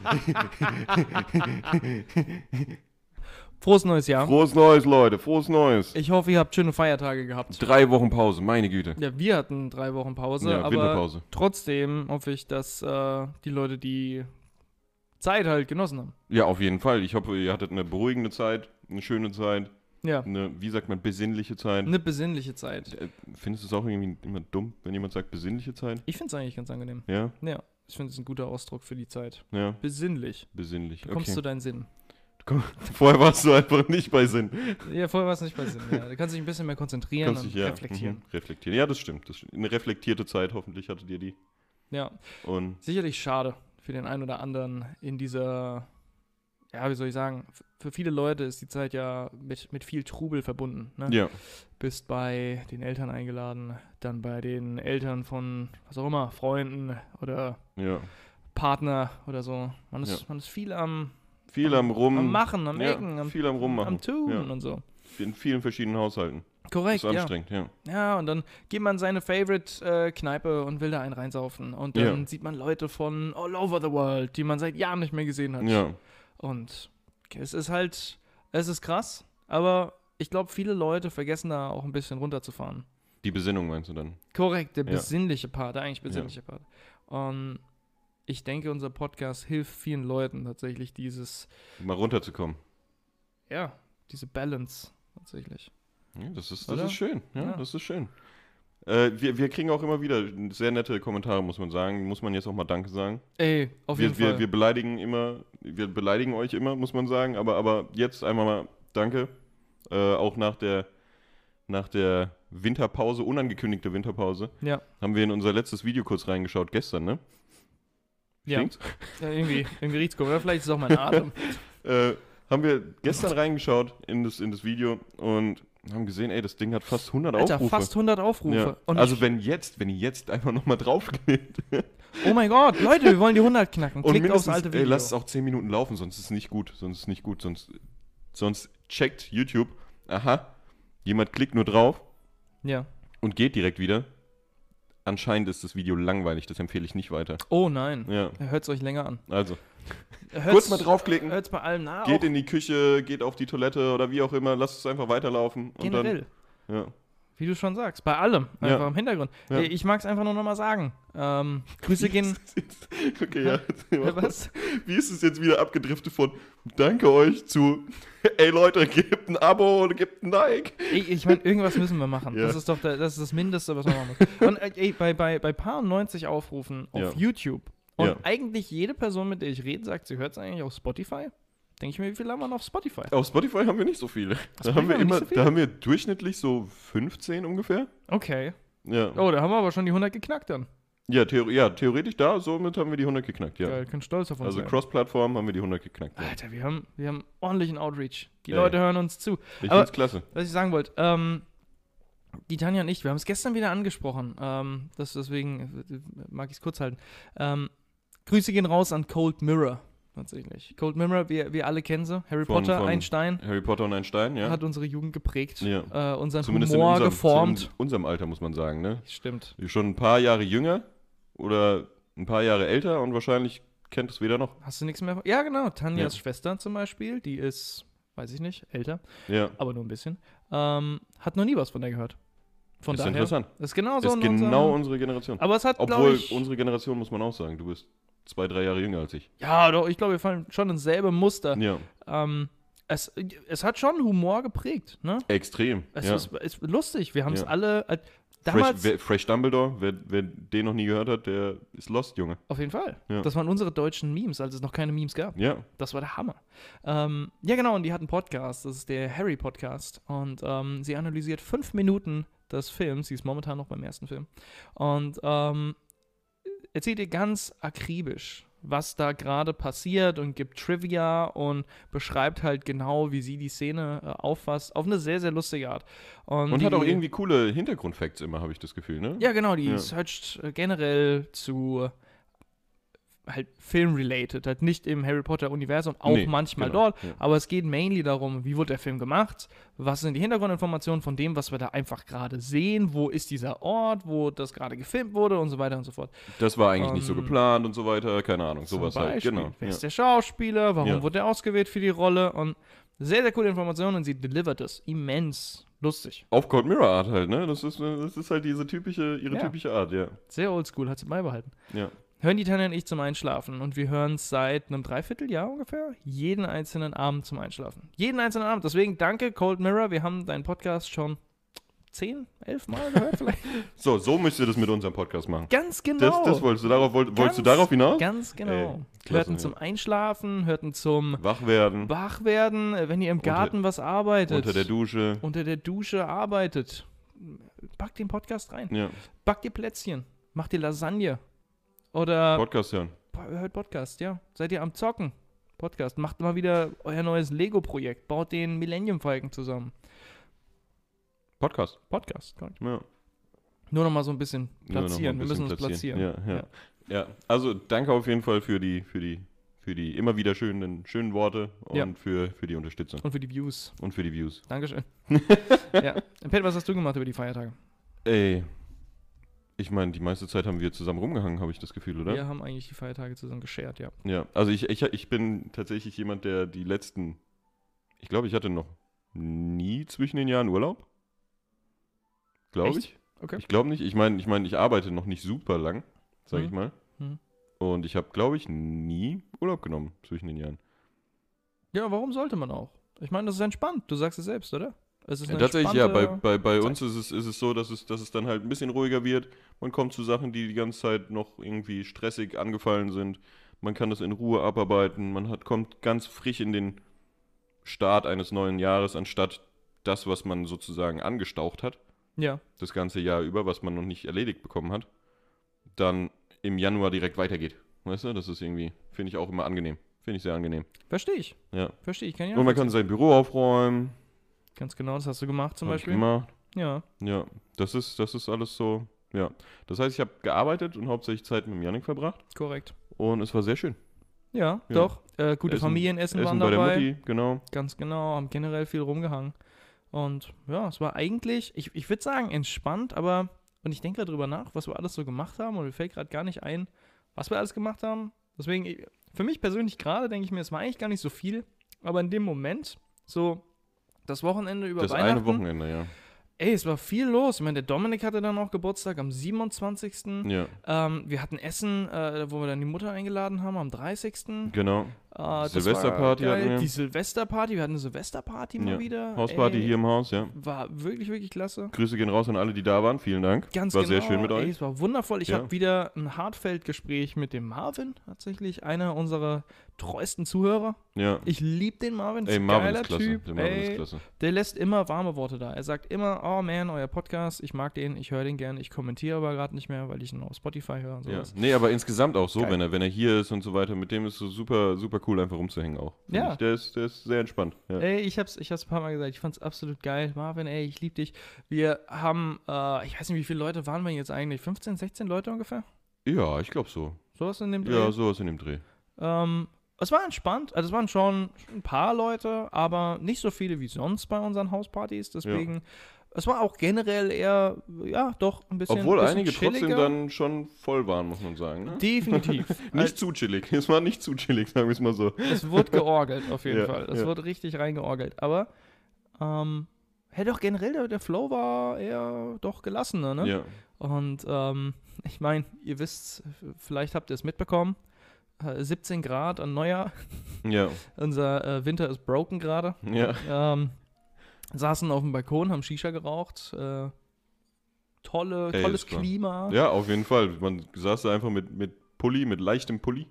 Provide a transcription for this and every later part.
Frohes neues Jahr. Frohes Neues, Leute, frohes Neues. Ich hoffe, ihr habt schöne Feiertage gehabt. Drei Wochen Pause, meine Güte. Ja, wir hatten drei Wochen Pause, Ja, aber Winterpause. trotzdem hoffe ich, dass äh, die Leute die Zeit halt genossen haben. Ja, auf jeden Fall. Ich hoffe, ihr hattet eine beruhigende Zeit, eine schöne Zeit, Ja, eine, wie sagt man, besinnliche Zeit. eine besinnliche Zeit. Äh, Findest du es auch irgendwie immer dumm, wenn jemand sagt besinnliche Zeit? Ich finde es eigentlich ganz angenehm. Ja, Ja, ich finde es ein guter Ausdruck für die Zeit. ja, Besinnlich. besinnlich. Du kommst okay. zu deinen Sinn. Vorher warst du einfach nicht bei Sinn. Ja, vorher war es nicht bei Sinn. Ja. Du kannst dich ein bisschen mehr konzentrieren Kannst und dich, ja, reflektieren. Mhm, reflektieren. Ja, das stimmt, das stimmt. Eine reflektierte Zeit, hoffentlich hattet ihr die. Ja, Und sicherlich schade für den einen oder anderen in dieser, ja, wie soll ich sagen, für viele Leute ist die Zeit ja mit, mit viel Trubel verbunden. Ne? ja, Bist bei den Eltern eingeladen, dann bei den Eltern von, was auch immer, Freunden oder ja. Partner oder so. Man ist, Ja. man ist viel am, Viel am Rum. am Machen, am ja, Ecken, am, viel am Rummachen. am Tun Ja. und so. In vielen verschiedenen Haushalten. Korrekt, ist ja. anstrengend, ja. Ja, und dann geht man in seine Favorite-Kneipe und will da einen reinsaufen. Und dann Ja. sieht man Leute von all over the world, die man seit Jahren nicht mehr gesehen hat. Ja, Und es ist halt, es ist krass, aber ich glaube, viele Leute vergessen da auch ein bisschen runterzufahren. die Besinnung meinst du dann? Korrekt, der Ja. besinnliche Part, der eigentlich besinnliche Part. Und ich denke, unser Podcast hilft vielen Leuten tatsächlich dieses, Mal runterzukommen. ja, diese Balance tatsächlich. Ja, das ist, das Oder? ist schön. Ja, Ja. das ist schön. Äh, wir, wir kriegen auch immer wieder sehr nette Kommentare, muss man sagen. Muss man jetzt auch mal Danke sagen. Ey, auf wir, jeden wir, Fall. wir beleidigen immer, wir beleidigen euch immer, muss man sagen. Aber, aber jetzt einmal mal Danke. Äh, auch nach der, nach der Winterpause, unangekündigte Winterpause, ja, haben wir in unser letztes Video kurz reingeschaut, gestern, ne? Ja. Ja, irgendwie, irgendwie riecht's komisch. Oder vielleicht ist es auch mein Atem. Äh, haben wir gestern reingeschaut in das, in das Video und haben gesehen, ey, das Ding hat fast 100 Alter, Aufrufe. fast 100 Aufrufe. Ja. Und Also wenn jetzt, wenn ihr jetzt einfach nochmal draufklickt oh mein Gott, Leute, wir wollen die 100 knacken. und Klickt aufs mindestens, alte ey, Video. lasst es auch 10 Minuten laufen, sonst ist es nicht gut, sonst ist es nicht gut, sonst, sonst checkt YouTube, aha, jemand klickt nur drauf ja. und geht direkt wieder. Anscheinend ist das Video langweilig, das empfehle ich nicht weiter. Oh nein. Ja, Hört es euch länger an. also, Hört's, kurz mal draufklicken, Hört es bei allem nach. geht in die Küche, geht auf die Toilette oder wie auch immer, lasst es einfach weiterlaufen. Und generell. Dann, ja. Wie du schon sagst, bei allem. Ja. Einfach im Hintergrund. Ja. Ich mag es einfach nur nochmal sagen. Ähm, Grüße gehen. Okay, ja. Was? Wie ist es jetzt wieder abgedriftet von Danke euch zu Ey Leute, gebt ein Abo oder gebt ein Like. Ey, ich meine, irgendwas müssen wir machen. Ja. Das ist doch der, das, ist das Mindeste, was man machen muss. Und äh, ey, bei, bei, bei paar 90 Aufrufen auf Ja. YouTube und Ja. eigentlich jede Person, mit der ich rede, sagt, sie hört es eigentlich auf Spotify. Denke ich mir, wie viele haben wir noch auf Spotify? Auf Spotify haben wir nicht so viele. Da haben wir immer, so viele? da haben wir durchschnittlich so 15 ungefähr. Okay. Ja. Oh, da haben wir aber schon die 100 geknackt dann. Ja, Theor ja, theoretisch da, somit haben wir die 100 geknackt, ja. Geil, können stolz auf uns Also. Cross-Plattform haben wir die 100 geknackt. Ja. Alter, wir haben, wir haben ordentlichen Outreach. Die Ja, Leute hören uns zu. Ich aber- find's klasse. Was ich sagen wollte, ähm, die Tanja und ich, wir haben es gestern wieder angesprochen. Ähm, das, deswegen äh, mag ich es kurz halten. Ähm, Grüße gehen raus an Cold Mirror, tatsächlich. Cold Mirror, wir, wir alle kennen sie. Harry Von- Potter, von- ein Stein, Harry Potter und ein Stein, ja. hat unsere Jugend geprägt, Ja. äh, unseren Zumindest Humor unserem, geformt. in unserem Alter, muss man sagen, ne? Stimmt. Schon ein paar Jahre jünger oder ein paar Jahre älter und wahrscheinlich kennt es weder noch. Hast du nichts mehr? Ja, genau. Tanjas Ja. Schwester zum Beispiel, die ist, weiß ich nicht, älter, Ja. aber nur ein bisschen, ähm, hat noch nie was von der gehört. Von ist daher. interessant. Das ist genau so ist genau unsere Generation. Aber es hat, Obwohl ich. unsere Generation, muss man auch sagen, du bist zwei, drei Jahre jünger als ich. Ja, doch, ich glaube, wir fallen schon ins selbe Muster. Ja, Ähm, es, es hat schon Humor geprägt, ne? extrem. Es ja. ist, ist lustig. Wir haben es Ja. alle. Äh, Fresh, damals. wer, Fresh Dumbledore, wer, wer den noch nie gehört hat, der ist lost, Junge. auf jeden Fall. Ja. Das waren unsere deutschen Memes, als es noch keine Memes gab. Ja, Das war der Hammer. Ähm, ja, genau, und die hat einen Podcast. Das ist der Harry Podcast. Und ähm, sie analysiert fünf Minuten des Films. Sie ist momentan noch beim ersten Film. Und ähm, erzählt ihr ganz akribisch, was da gerade passiert und gibt Trivia und beschreibt halt genau, wie sie die Szene äh, auffasst. Auf eine sehr, sehr lustige Art. Und, und hat auch irgendwie coole Hintergrundfacts immer, habe ich das Gefühl, ne? Ja, genau, die Ja. searcht äh, generell zu halt film-related, halt nicht im Harry Potter-Universum, auch Nee, manchmal genau, dort, ja. aber es geht mainly darum, wie wurde der Film gemacht, was sind die Hintergrundinformationen von dem, was wir da einfach gerade sehen, wo ist dieser Ort, wo das gerade gefilmt wurde und so weiter und so fort. Das war eigentlich nicht so Ähm, geplant und so weiter, keine Ahnung, sowas halt. Beispiel, Genau. Wer Ja. ist der Schauspieler? Warum Ja. wurde er ausgewählt für die Rolle? Und sehr, sehr coole Informationen und sie delivert es immens lustig. Auf Cold Mirror Art halt, ne? Das ist, das ist halt diese typische, ihre typische Art, ja. Sehr oldschool, hat sie beibehalten. Ja. Hören die Tanja und ich zum Einschlafen und wir hören es seit einem Dreivierteljahr ungefähr jeden einzelnen Abend zum Einschlafen. Jeden einzelnen Abend. Deswegen danke, Cold Mirror. Wir haben deinen Podcast schon zehn, elf Mal gehört vielleicht. So, so müsst ihr das mit unserem Podcast machen. Ganz genau. Das, das wolltest du darauf, wollt, wolltest du Ganz- darauf hinaus? Ganz genau. Ey, hörten zum Einschlafen, hörten zum Wach werden, Wachwerden, äh, wenn ihr im Garten was arbeitet. unter der Dusche. unter der Dusche arbeitet. Packt den Podcast rein. Ja, Backt ihr Plätzchen. Macht ihr Lasagne. Oder Podcast hören. hört Podcast, ja. Seid ihr am Zocken? Podcast. Macht mal wieder euer neues Lego-Projekt. Baut den Millennium Falcon zusammen. Podcast. Podcast. korrekt. Ja. Nur noch mal so ein bisschen mal ein platzieren. Wir müssen bisschen uns platzieren. Ja, ja. Ja. also danke auf jeden Fall für die, für die, für die immer wieder schönen, schönen Worte und für, für die Unterstützung Und für die Views. und für die Views. Dankeschön. ja. Pet, was hast du gemacht über die Feiertage? Ey, ich meine, die meiste Zeit haben wir zusammen rumgehangen, habe ich das Gefühl, oder? Wir haben eigentlich die Feiertage zusammen geshared, ja. Ja, also ich, ich, ich bin tatsächlich jemand, der die letzten, ich glaube, ich hatte noch nie zwischen den Jahren Urlaub. Glaube ich. Okay. Ich glaube nicht. Ich meine, ich meine, ich arbeite noch nicht super lang, sage ich Mhm. mal. Mhm. Und ich habe, glaube ich, nie Urlaub genommen zwischen den Jahren. Ja, warum sollte man auch? Ich meine, das ist entspannt. Du sagst es selbst, oder? Ja, tatsächlich, ja, bei, bei, bei uns ist es, ist es so, dass es, dass es dann halt ein bisschen ruhiger wird. Man kommt zu Sachen, die die ganze Zeit noch irgendwie stressig angefallen sind. Man kann das in Ruhe abarbeiten. Man hat, kommt ganz frisch in den Start eines neuen Jahres, anstatt das, was man sozusagen angestaucht hat, Ja, das ganze Jahr über, was man noch nicht erledigt bekommen hat, dann im Januar direkt weitergeht. Weißt du, das ist irgendwie, finde ich auch immer angenehm. Finde ich sehr angenehm. verstehe ich. Ja. Verstehe ich. Kann ja Und man kann sein Büro aufräumen. Ganz genau, das hast du gemacht zum Hab ich Beispiel. gemacht. Ja. Ja, das ist, das ist alles so, ja. Das heißt, ich habe gearbeitet und hauptsächlich Zeit mit Janik verbracht Korrekt. und es war sehr schön. Ja, Ja. doch. Äh, gute Essen- Familienessen Essen waren bei dabei. der Mutti, genau. Ganz genau, haben generell viel rumgehangen. Und ja, es war eigentlich, ich, ich würde sagen, entspannt, aber, und ich denke darüber nach, was wir alles so gemacht haben, und mir fällt gerade gar nicht ein, was wir alles gemacht haben. Deswegen, ich- für mich persönlich gerade denke ich mir, es war eigentlich gar nicht so viel, aber in dem Moment, so das Wochenende über Das Weihnachten, eine Wochenende, ja. ey, es war viel los. Ich meine, der Dominik hatte dann auch Geburtstag am 27. Ja, Ähm, wir hatten Essen, äh, wo wir dann die Mutter eingeladen haben am 30. genau. Äh, das Silvesterparty hatten wir. Die Silvesterparty, wir hatten eine Silvesterparty mal Ja. wieder. Hausparty Ey, hier im Haus, ja. War wirklich, wirklich klasse. Grüße gehen raus an alle, die da waren. Vielen Dank. Ganz war genau. sehr schön mit Ey, euch. es war wundervoll. Ich Ja. habe wieder ein Hartfeld-Gespräch mit dem Marvin, tatsächlich einer unserer treuesten Zuhörer. Ja. Ich liebe den Marvin. Ey, Marvin geiler ist klasse. Typ. Der Marvin Ey, ist klasse. Der lässt immer warme Worte da. Er sagt immer, oh man, euer Podcast, ich mag den, ich höre den gern, ich kommentiere aber gerade nicht mehr, weil ich ihn auf Spotify höre und Ja. sowas. Nee, aber insgesamt auch so, Geil. wenn er, wenn er hier ist und so weiter, mit dem ist so super, super cool, einfach rumzuhängen auch. Find Ja. Ich. Der, ist, der ist sehr entspannt. Ja. Ey, ich hab's, ich hab's ein paar Mal gesagt, ich fand's absolut geil. Marvin, ey, ich lieb dich. Wir haben, äh, ich weiß nicht, wie viele Leute waren wir jetzt eigentlich? 15, 16 Leute ungefähr? ja, ich glaube so. Sowas in dem Dreh? Ja, sowas in dem Dreh. Ähm, es war entspannt, also es waren schon ein paar Leute, aber nicht so viele wie sonst bei unseren Hauspartys. Deswegen, es war auch generell eher, ja, doch ein bisschen. Obwohl bisschen einige trotzdem chilliger. dann schon voll waren, muss man sagen. Ne? Definitiv. Nicht zu chillig. Es war nicht zu chillig, sagen wir es mal so. es wurde georgelt, auf jeden Ja, Fall. Es ja. wurde richtig reingeorgelt. Aber, ähm, hey, doch generell, der, der Flow war eher doch gelassener, ne? Ja. Und ähm, ich meine, ihr wisst, vielleicht habt ihr es mitbekommen. Äh, 17 Grad an Neujahr. Ja. Unser äh, Winter ist broken gerade. Ja. Ähm, saßen auf dem Balkon, haben Shisha geraucht. Äh, tolle, Ey, tolles Klima. Ja, auf jeden Fall. Man saß da einfach mit, mit Pulli, mit leichtem Pulli.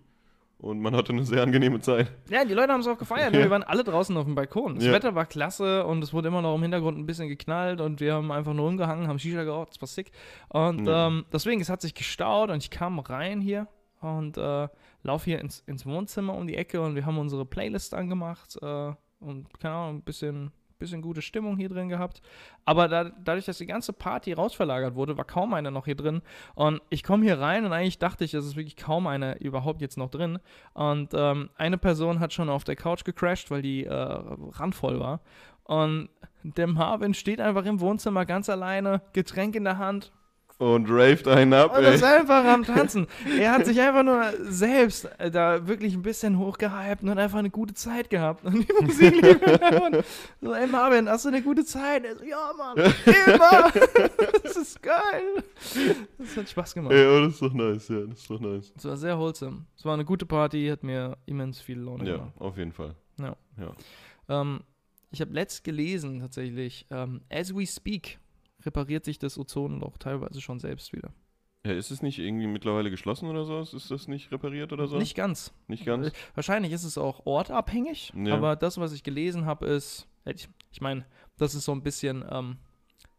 Und man hatte eine sehr angenehme Zeit. Ja, die Leute haben es auch gefeiert. Ja. Wir waren alle draußen auf dem Balkon. Das Ja. Wetter war klasse und es wurde immer noch im Hintergrund ein bisschen geknallt und wir haben einfach nur rumgehangen, haben Shisha geraucht, das war sick. Und Ja. ähm, deswegen, es hat sich gestaut und ich kam rein hier und äh, lauf hier ins, ins Wohnzimmer um die Ecke und wir haben unsere Playlist angemacht äh, und, keine Ahnung, ein bisschen bisschen gute Stimmung hier drin gehabt. Aber da, dadurch, dass die ganze Party rausverlagert wurde, war kaum einer noch hier drin. Und ich komme hier rein und eigentlich dachte ich, es ist wirklich kaum einer überhaupt jetzt noch drin. Und ähm, eine Person hat schon auf der Couch gecrashed, weil die äh, randvoll war. Und der Marvin steht einfach im Wohnzimmer ganz alleine, Getränk in der Hand, Und raved einen ab, und ey. ist einfach am Tanzen. Er hat sich einfach nur selbst äh, da wirklich ein bisschen hochgehypt und hat einfach eine gute Zeit gehabt. Und die Musik lief Hintergrund. So, ey Marvin, hast du eine gute Zeit? Er so, ja, Mann, immer. das ist geil. Das hat Spaß gemacht. Ey, oh, das ist doch nice, ja, das ist doch nice. Es war sehr wholesome. Es war eine gute Party, hat mir immens viel Laune Ja, gemacht. auf jeden Fall. Ähm, ich habe letzt gelesen tatsächlich, ähm, as we speak repariert sich das Ozonloch teilweise schon selbst wieder. Ja, ist es nicht irgendwie mittlerweile geschlossen oder so? Ist das nicht repariert oder so? Nicht ganz. Nicht ganz? Äh, Wahrscheinlich ist es auch ortabhängig, Ja. aber das, was ich gelesen habe, ist, äh, ich, ich meine, das ist so ein bisschen ähm,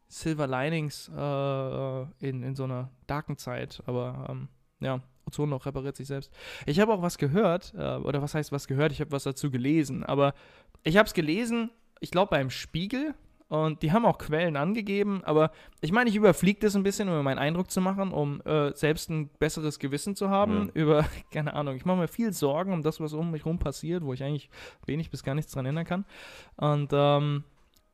Silver Linings äh, in, in so einer darken Zeit, aber ähm, ja, Ozonloch repariert sich selbst. Ich habe auch was gehört, äh, oder was heißt was gehört? Ich habe was dazu gelesen, aber ich habe es gelesen, ich glaube beim Spiegel, und die haben auch Quellen angegeben, aber ich meine, ich überfliege das ein bisschen, um mir meinen Eindruck zu machen, um äh, selbst ein besseres Gewissen zu haben über, keine Ahnung, ich mache mir viel Sorgen um das, was um mich rum passiert, wo ich eigentlich wenig bis gar nichts dran ändern kann. Und ähm,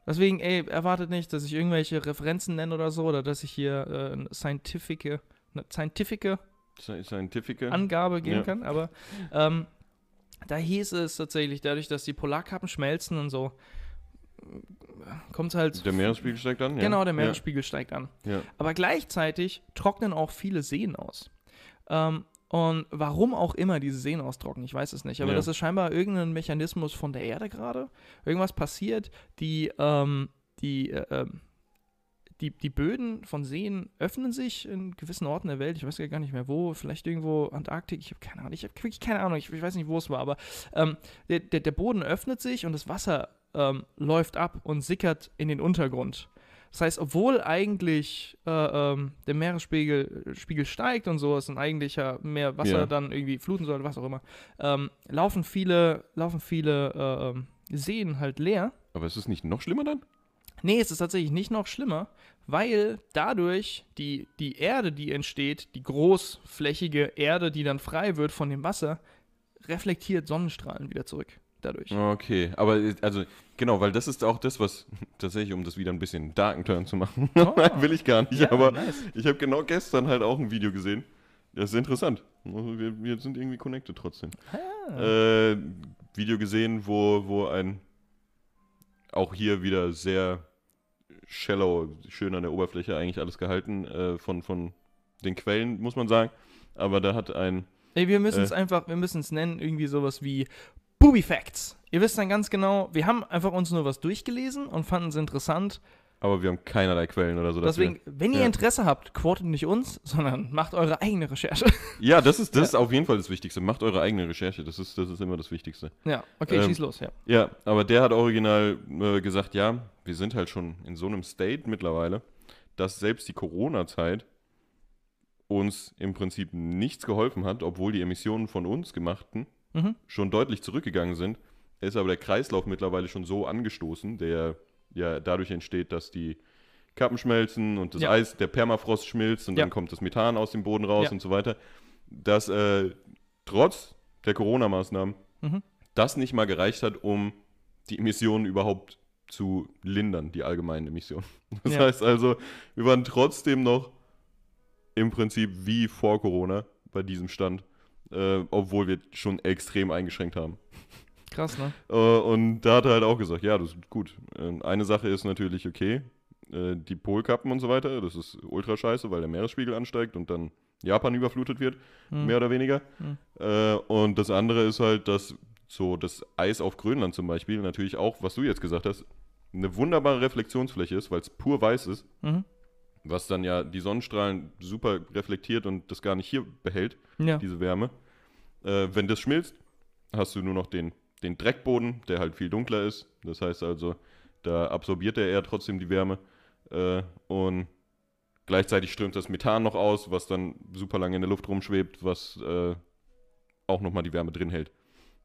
deswegen, ey, erwartet nicht, dass ich irgendwelche Referenzen nenne oder so, oder dass ich hier äh, eine scientific, eine scientific Sci- Scientific? Angabe geben Ja. kann, aber ähm, da hieß es tatsächlich, dadurch, dass die Polarkappen schmelzen und so, kommt halt. Der Meeresspiegel steigt an? Ja. Genau, der Meeresspiegel steigt an. Ja. ja. Aber gleichzeitig trocknen auch viele Seen aus. Ähm, und warum auch immer diese Seen austrocknen, ich weiß es nicht. Aber Ja. das ist scheinbar irgendein Mechanismus von der Erde gerade. Irgendwas passiert, die, ähm, die, äh, ähm, die, die Böden von Seen öffnen sich in gewissen Orten der Welt. Ich weiß ja gar nicht mehr wo. Vielleicht irgendwo Antarktik. Ich habe keine Ahnung. Ich habe wirklich keine Ahnung. Ich, ich weiß nicht, wo es war. Aber ähm, der, der, der Boden öffnet sich und das Wasser ähm, läuft ab und sickert in den Untergrund. Das heißt, obwohl eigentlich äh, ähm, der Meeresspiegel Spiegel steigt und so, es dann eigentlich ja mehr Wasser Ja. dann irgendwie fluten soll, was auch immer, ähm, laufen viele, laufen viele äh, ähm, Seen halt leer. Aber ist es nicht noch schlimmer dann? Nee, es ist tatsächlich nicht noch schlimmer, weil dadurch die, die Erde, die entsteht, die großflächige Erde, die dann frei wird von dem Wasser, reflektiert Sonnenstrahlen wieder zurück. Dadurch. Okay, aber also genau, weil das ist auch das, was tatsächlich, um das wieder ein bisschen darken Turn zu machen, Oh. will ich gar nicht, Ja, aber nice. ich habe genau gestern halt auch ein Video gesehen. Das ist interessant. Also Wir, wir sind irgendwie connected trotzdem. Ah. Äh, Video gesehen, wo, wo ein auch hier wieder sehr shallow, schön an der Oberfläche eigentlich alles gehalten äh, von, von den Quellen, muss man sagen. Aber da hat ein Ey, wir müssen es Äh. einfach, wir müssen es nennen, irgendwie sowas wie Booby Facts. Ihr wisst dann ganz genau, wir haben einfach uns nur was durchgelesen und fanden es interessant. aber wir haben keinerlei Quellen oder so. dafür. Deswegen, wenn ihr ja. Interesse habt, quotet nicht uns, sondern macht eure eigene Recherche. Ja, das ist, das ist auf jeden Fall das Wichtigste. Macht eure eigene Recherche. Das ist, das ist immer das Wichtigste. ja, okay, Ähm, schieß los, ja. Ja, aber der hat original äh, gesagt, ja, wir sind halt schon in so einem State mittlerweile, dass selbst die Corona-Zeit uns im Prinzip nichts geholfen hat, obwohl die Emissionen von uns gemachten Mhm. schon deutlich zurückgegangen sind. Ist aber der Kreislauf mittlerweile schon so angestoßen, der ja dadurch entsteht, dass die Kappen schmelzen und das Ja. Eis, der Permafrost schmilzt und Ja. dann kommt das Methan aus dem Boden raus Ja. und so weiter, dass äh, trotz der Corona-Maßnahmen Mhm. das nicht mal gereicht hat, um die Emissionen überhaupt zu lindern, die allgemeinen Emissionen. Das heißt also, wir waren trotzdem noch im Prinzip wie vor Corona bei diesem Stand, äh, obwohl wir schon extrem eingeschränkt haben. Krass, ne? Äh, und da hat er halt auch gesagt, ja, das ist gut. Äh, eine Sache ist natürlich okay, äh, die Polkappen und so weiter, das ist ultra scheiße, weil der Meeresspiegel ansteigt und dann Japan überflutet wird, Hm. mehr oder weniger. Hm. Äh, und das andere ist halt, dass so das Eis auf Grönland zum Beispiel natürlich auch, was du jetzt gesagt hast, eine wunderbare Reflexionsfläche ist, weil es pur weiß ist, Mhm. Was dann ja die Sonnenstrahlen super reflektiert und das gar nicht hier behält Ja. diese Wärme. Äh, wenn das schmilzt, hast du nur noch den, den Dreckboden, der halt viel dunkler ist. Das heißt also, da absorbiert er eher trotzdem die Wärme. Äh, und gleichzeitig strömt das Methan noch aus, was dann super lange in der Luft rumschwebt, was äh, auch nochmal die Wärme drin hält.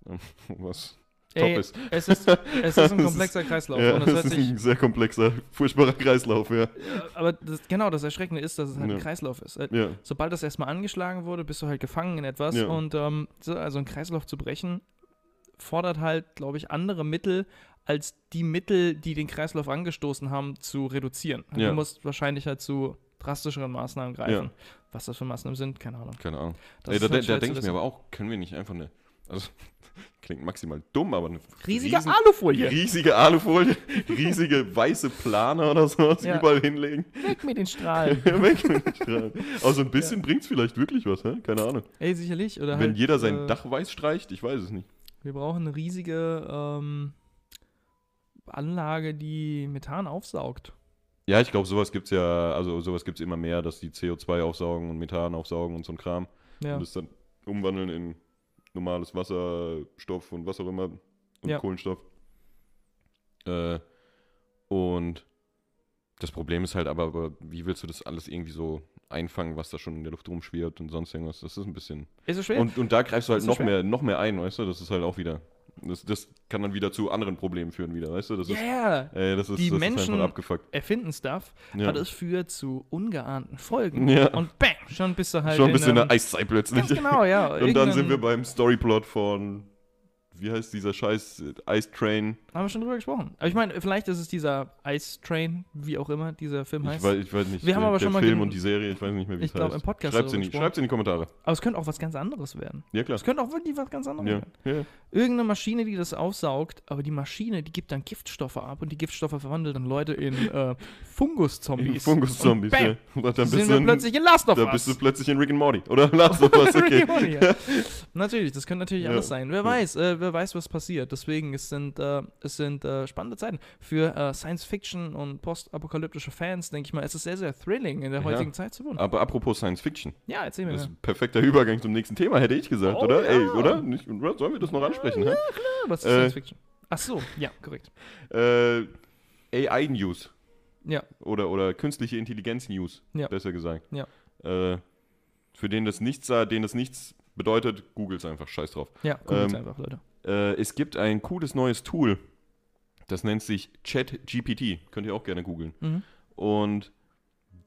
was Ey, top ist. Es ist, es ist ein komplexer Kreislauf. Ja, und das das ist sich, ein sehr komplexer, furchtbarer Kreislauf, ja. Aber das, genau, das Erschreckende ist, dass es halt Ja. ein Kreislauf ist. Äh, Ja, Sobald das erstmal angeschlagen wurde, bist du halt gefangen in etwas. Ja. Und ähm, so, also einen Kreislauf zu brechen, fordert halt, glaube ich, andere Mittel, als die Mittel, die den Kreislauf angestoßen haben, zu reduzieren. Ja. Du musst wahrscheinlich halt zu drastischeren Maßnahmen greifen. Was das für Maßnahmen sind, keine Ahnung. keine Ahnung. Ey, da halt da denke ich mir aber auch, können wir nicht einfach eine, also klingt maximal dumm, aber eine Riesige riesen- Alufolie. riesige Alufolie, riesige weiße Plane oder sowas Ja. überall hinlegen. Weg mit den Strahlen. Weg mit den Strahlen. Aber so ein bisschen bringt's vielleicht wirklich was, hä? keine Ahnung. Ey, sicherlich. Oder Wenn halt, jeder sein äh, Dach weiß streicht, ich weiß es nicht. Wir brauchen eine riesige ähm, Anlage, die Methan aufsaugt. Ja, ich glaube, sowas gibt's ja, also sowas gibt's immer mehr, dass die CO2 aufsaugen und Methan aufsaugen und so ein Kram. Ja. Und das dann umwandeln in normales Wasserstoff und was auch immer und Ja. Kohlenstoff. Äh, und das Problem ist halt aber, aber, wie willst du das alles irgendwie so einfangen, was da schon in der Luft rumschwirrt und sonst irgendwas? Das ist ein bisschen. Ist es schwer? Und, und da greifst du halt noch mehr, noch mehr ein, weißt du? Das ist halt auch wieder. Das, das kann dann wieder zu anderen Problemen führen, wieder, weißt du? Das Ja, ist, yeah. äh, das ist, Die das ist Menschen- einfach abgefuckt. erfinden Stuff, Ja. aber das führt zu ungeahnten Folgen. Ja. Und bam, schon bist du halt Schon ein in bisschen einem- eine Eiszeit plötzlich. Ganz genau, ja. Und dann sind wir beim Storyplot von, wie heißt dieser scheiß äh, Ice Train? Haben wir schon drüber gesprochen. Aber ich meine, vielleicht ist es dieser Ice Train, wie auch immer dieser Film Ich heißt. weiß, ich weiß nicht, Wir haben der, aber der schon mal Film und die Serie, ich weiß nicht mehr, wie Ich es glaub, heißt. im Podcast Schreibt's in, darüber die, gesprochen. schreibt's in die Kommentare. aber es könnte auch was ganz anderes werden. Ja, klar. Es könnte auch wirklich was ganz anderes Ja, werden. ja. Irgendeine Maschine, die das aufsaugt, aber die Maschine, die gibt dann Giftstoffe ab und die Giftstoffe verwandeln dann Leute in äh, Fungus-Zombies. Fungus-Zombies, ja. Und dann sind wir du, plötzlich in Last of da Us. bist du plötzlich in Rick and Morty. Oder Last of Us, okay. Morty, ja. natürlich, das könnte natürlich alles sein. Wer weiß, äh, wer weiß, was passiert. Deswegen, es sind, äh, es sind äh, spannende Zeiten. Für äh, Science-Fiction und postapokalyptische Fans, denke ich mal, es ist sehr, sehr thrilling, in der Ja. heutigen Zeit zu wohnen. Aber apropos Science Fiction, Ja, erzähl mir das ist ein perfekter Übergang zum nächsten Thema, hätte ich gesagt, Oh, oder? ja. Ey, oder? Nicht? Sollen wir das noch ansprechen, hä? Was ist äh, Science-Fiction? Ach so, ja, korrekt. Äh, AI-News. Ja. Oder, oder künstliche Intelligenz-News, Ja. besser gesagt. Ja. Äh, für den das nichts, sa- den das nichts bedeutet, googles einfach, scheiß drauf. Ja, guckt Ähm, einfach, Leute. Äh, es gibt ein cooles neues Tool, das nennt sich ChatGPT. Könnt ihr auch gerne googeln. Mhm. Und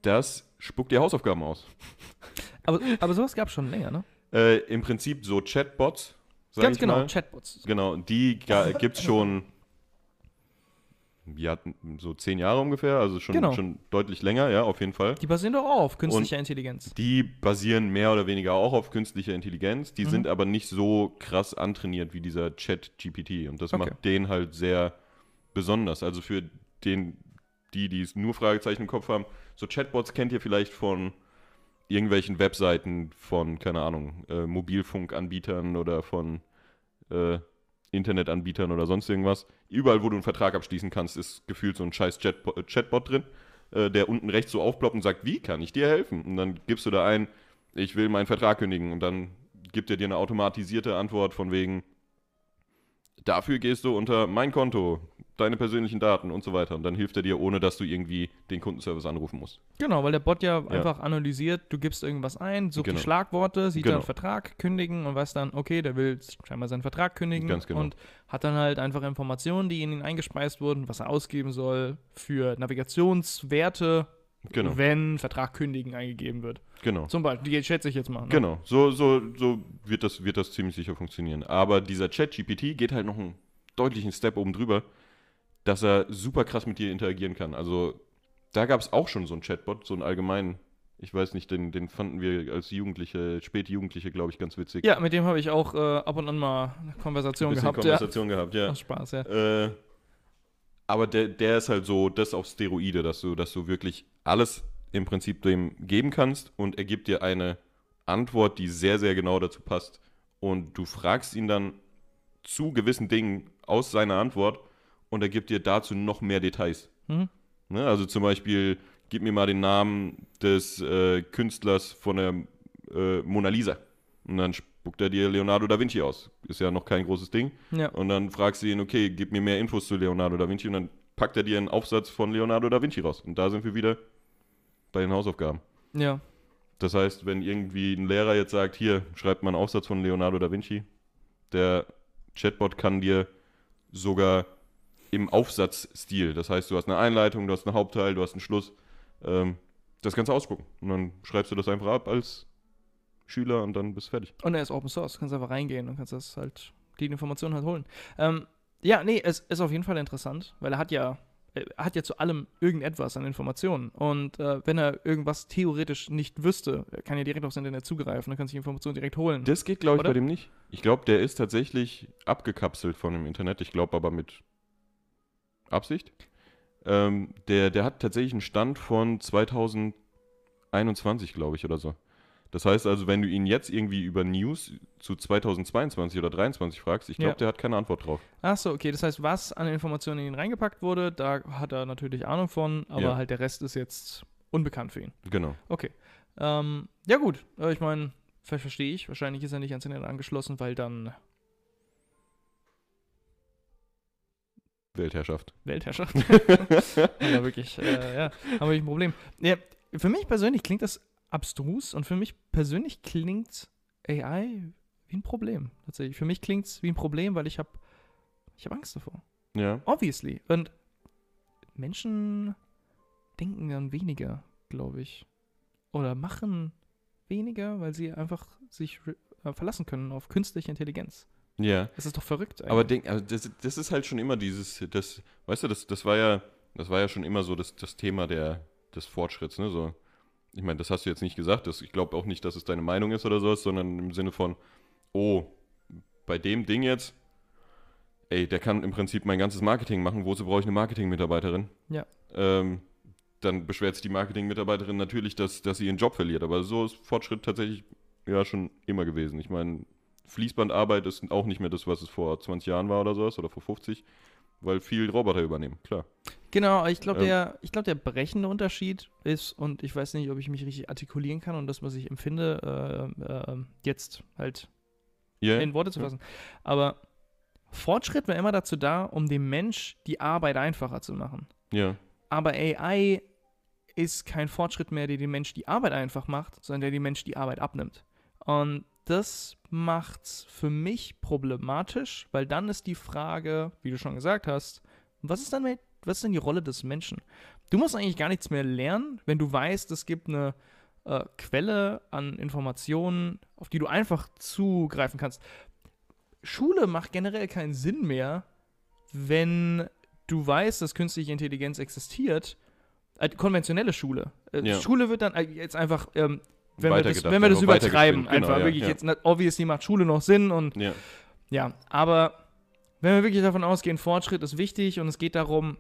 das spuckt dir Hausaufgaben aus. Aber, aber sowas gab es schon länger, ne? Äh, Im Prinzip so Chatbots, Ganz genau, mal. Chatbots. Genau, die gibt es schon ja, so zehn Jahre ungefähr, also schon, Genau. schon deutlich länger, ja, auf jeden Fall. Die basieren doch auch auf künstlicher Intelligenz. Die basieren mehr oder weniger auch auf künstlicher Intelligenz, die Mhm. sind aber nicht so krass antrainiert wie dieser Chat-GPT und das Okay. macht den halt sehr besonders. Also für den, die, die es nur Fragezeichen im Kopf haben, so Chatbots kennt ihr vielleicht von irgendwelchen Webseiten von, keine Ahnung, äh, Mobilfunkanbietern oder von äh, Internetanbietern oder sonst irgendwas. Überall, wo du einen Vertrag abschließen kannst, ist gefühlt so ein scheiß Chatbot, äh, Chatbot drin, äh, der unten rechts so aufploppt und sagt, wie kann ich dir helfen? Und dann gibst du da ein, ich will meinen Vertrag kündigen und dann gibt er dir eine automatisierte Antwort von wegen, dafür gehst du unter mein Konto, deine persönlichen Daten und so weiter. Und dann hilft er dir, ohne dass du irgendwie den Kundenservice anrufen musst. Genau, weil der Bot ja, einfach analysiert, du gibst irgendwas ein, sucht Genau. die Schlagworte, sieht Genau. dann Vertrag kündigen und weiß dann, okay, der will scheinbar seinen Vertrag kündigen Ganz genau. und hat dann halt einfach Informationen, die in ihn eingespeist wurden, was er ausgeben soll für Navigationswerte, Genau, wenn Vertrag kündigen eingegeben wird. genau. Zum Beispiel, die schätze ich jetzt mal. Ne? Genau, so, so, so wird, das, wird das ziemlich sicher funktionieren. Aber dieser Chat-GPT geht halt noch einen deutlichen Step oben drüber, dass er super krass mit dir interagieren kann. Also da gab es auch schon so einen Chatbot, so einen allgemeinen, ich weiß nicht, den, den fanden wir als Jugendliche, späte Jugendliche, glaube ich, ganz witzig. Ja, mit dem habe ich auch äh, ab und an mal eine Konversation Ein gehabt. Konversation gehabt, Ja. ja. Aus Spaß, ja. Äh, aber der, der ist halt so, das auf Steroide, dass du, dass du wirklich alles im Prinzip dem geben kannst und er gibt dir eine Antwort, die sehr, sehr genau dazu passt. Und du fragst ihn dann zu gewissen Dingen aus seiner Antwort und er gibt dir dazu noch mehr Details. Mhm. Ne? Also zum Beispiel, gib mir mal den Namen des äh, Künstlers von der äh, Mona Lisa. Und dann spuckt er dir Leonardo da Vinci aus. Ist ja noch kein großes Ding. Ja. Und dann fragst du ihn, okay, gib mir mehr Infos zu Leonardo da Vinci und dann packt er dir einen Aufsatz von Leonardo da Vinci raus. Und da sind wir wieder bei den Hausaufgaben. Ja. Das heißt, wenn irgendwie ein Lehrer jetzt sagt, hier, schreibt mal einen Aufsatz von Leonardo da Vinci, der Chatbot kann dir sogar im Aufsatzstil. Das heißt, du hast eine Einleitung, du hast einen Hauptteil, du hast einen Schluss. Ähm, das kannst du ausspucken. Und dann schreibst du das einfach ab als Schüler und dann bist du fertig. Und er ist Open Source, du kannst einfach reingehen und kannst das halt, die Informationen halt holen. Ähm, ja, nee, es ist auf jeden Fall interessant, weil er hat ja, er hat ja zu allem irgendetwas an Informationen. Und äh, wenn er irgendwas theoretisch nicht wüsste, kann er direkt aufs Internet zugreifen und kann sich die Informationen direkt holen. Das geht, glaube ich, Oder? bei dem nicht. Ich glaube, der ist tatsächlich abgekapselt von dem Internet. Ich glaube aber mit Absicht. Ähm, der, der hat tatsächlich einen Stand von 2021, glaube ich, oder so. Das heißt also, wenn du ihn jetzt irgendwie über News zu 2022 oder 2023 fragst, ich glaube, Ja. der hat keine Antwort drauf. Ach so, okay, das heißt, was an Informationen in ihn reingepackt wurde, da hat er natürlich Ahnung von, aber Ja. halt der Rest ist jetzt unbekannt für ihn. Genau. Okay. Ähm, ja gut, äh, ich meine, ver- verstehe ich. Wahrscheinlich ist er nicht ans Internet angeschlossen, weil dann Weltherrschaft. Weltherrschaft. Aber wirklich, äh, ja, haben wir ein Problem. Ja, für mich persönlich klingt das abstrus und für mich persönlich klingt AI wie ein Problem. Tatsächlich. Für mich klingt es wie ein Problem, weil ich habe ich hab Angst davor. Ja. Obviously. Und Menschen denken dann weniger, glaube ich. Oder machen weniger, weil sie einfach sich äh, verlassen können auf künstliche Intelligenz. Ja. Das ist doch verrückt eigentlich. Aber denk, also das, das ist halt schon immer dieses, das, weißt du, das, das war ja, das war ja schon immer so das, das Thema der, des Fortschritts, ne? So, ich meine, das hast du jetzt nicht gesagt, das, ich glaube auch nicht, dass es deine Meinung ist oder sowas, sondern im Sinne von, oh, bei dem Ding jetzt, ey, der kann im Prinzip mein ganzes Marketing machen, wozu brauche ich eine Marketing-Mitarbeiterin? Ja. dann beschwert sich die Marketing-Mitarbeiterin natürlich, dass, dass sie ihren Job verliert. Aber so ist Fortschritt tatsächlich ja schon immer gewesen. Ich meine, Fließbandarbeit ist auch nicht mehr das, was es vor 20 Jahren war oder sowas oder vor 50, weil viel Roboter übernehmen, klar. Genau, ich glaube, Ähm. der, ich glaub, der brechende Unterschied ist, und ich weiß nicht, ob ich mich richtig artikulieren kann und das, was ich empfinde, äh, äh, jetzt halt Ja, in Worte zu fassen. Aber Fortschritt war immer dazu da, um dem Mensch die Arbeit einfacher zu machen. ja, Aber AI ist kein Fortschritt mehr, der dem Mensch die Arbeit einfach macht, sondern der dem Mensch die Arbeit abnimmt. Und das macht's für mich problematisch, weil dann ist die Frage, wie du schon gesagt hast, was ist dann mit, was ist denn die Rolle des Menschen? Du musst eigentlich gar nichts mehr lernen, wenn du weißt, es gibt eine äh, Quelle an Informationen, auf die du einfach zugreifen kannst. Schule macht generell keinen Sinn mehr, wenn du weißt, dass künstliche Intelligenz existiert. Äh, konventionelle Schule. Äh, Ja. Schule wird dann äh, jetzt einfach, ähm, wenn, wir das, wenn wir das übertreiben. Genau, einfach ja, wirklich ja. jetzt, obviously macht Schule noch Sinn und ja, ja, aber wenn wir wirklich davon ausgehen, Fortschritt ist wichtig und es geht darum,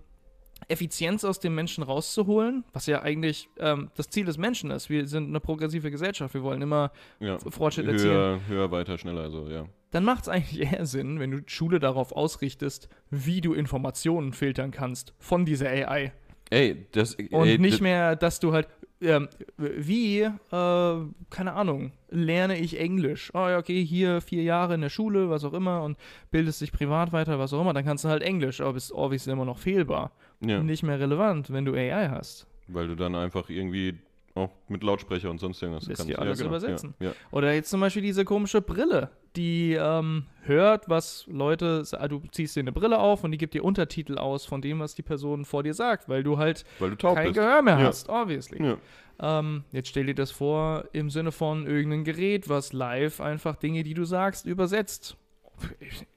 Effizienz aus dem Menschen rauszuholen, was ja eigentlich ähm, das Ziel des Menschen ist. Wir sind eine progressive Gesellschaft, wir wollen immer ja. Fortschritt erzielen. Höher, höher, weiter, schneller, also ja. Dann macht es eigentlich eher Sinn, wenn du Schule darauf ausrichtest, wie du Informationen filtern kannst von dieser AI. Ey, das, Und ey, nicht das, mehr, dass du halt, ähm, wie, äh, keine Ahnung, lerne ich Englisch. Oh ja, okay, hier vier Jahre in der Schule, was auch immer, und bildest dich privat weiter, was auch immer, dann kannst du halt Englisch, aber bist obviously immer noch fehlbar. ja, Nicht mehr relevant, wenn du AI hast. weil du dann einfach irgendwie auch mit Lautsprecher und sonst irgendwas Lässt kannst. dir alles ja, genau, übersetzen. Ja, ja. Oder jetzt zum Beispiel diese komische Brille, die ähm, hört, was Leute, sa- du ziehst dir eine Brille auf und die gibt dir Untertitel aus von dem, was die Person vor dir sagt, weil du halt Weil du taub kein bist. Gehör mehr Ja. hast, obviously. Ja. Ähm, jetzt stell dir das vor im Sinne von irgendein Gerät, was live einfach Dinge, die du sagst, übersetzt.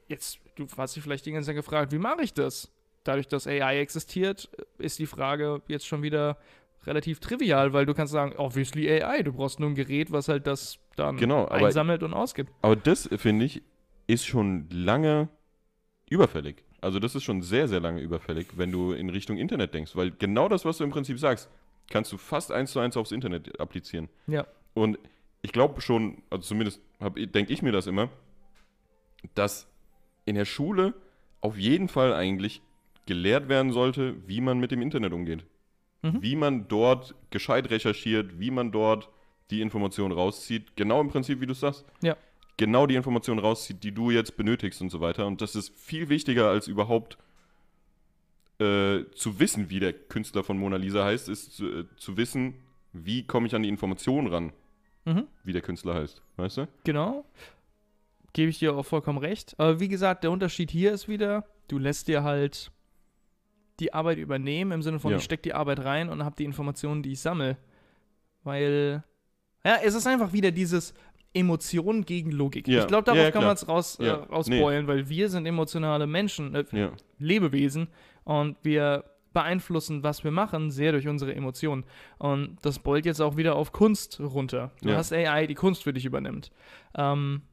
Jetzt, du hast dich vielleicht die ganze Zeit gefragt, wie mache ich das? Dadurch, dass AI existiert, ist die Frage jetzt schon wieder relativ trivial, weil du kannst sagen, obviously AI, du brauchst nur ein Gerät, was halt das dann Genau, aber- einsammelt und ausgibt. Aber das, finde ich, ist schon lange überfällig. Also das ist schon sehr, sehr lange überfällig, wenn du in Richtung Internet denkst. Weil genau das, was du im Prinzip sagst, kannst du fast eins zu eins aufs Internet applizieren. Ja. Und ich glaube schon, also zumindest denke ich mir das immer, dass in der Schule auf jeden Fall eigentlich gelehrt werden sollte, wie man mit dem Internet umgeht. Mhm. Wie man dort gescheit recherchiert, wie man dort die Informationen rauszieht. Genau im Prinzip, wie du es sagst. Ja. Genau die Informationen rauszieht, die du jetzt benötigst und so weiter. Und das ist viel wichtiger als überhaupt äh, zu wissen, wie der Künstler von Mona Lisa heißt, ist zu, äh, zu wissen, wie komme ich an die Informationen ran, Mhm. wie der Künstler heißt. Weißt du? Genau. Gebe ich dir auch vollkommen recht. Aber wie gesagt, der Unterschied hier ist wieder, du lässt dir halt die Arbeit übernehmen, im Sinne von, Ja. ich stecke die Arbeit rein und habe die Informationen, die ich sammle. Weil, ja, es ist einfach wieder dieses Emotionen gegen Logik. Ja. Ich glaube, darauf ja, kann man es raus, äh, rausbeulen, weil wir sind emotionale Menschen, äh. Lebewesen und wir beeinflussen, was wir machen, sehr durch unsere Emotionen. Und das beult jetzt auch wieder auf Kunst runter. Du hast AI, die Kunst für dich übernimmt. Ähm,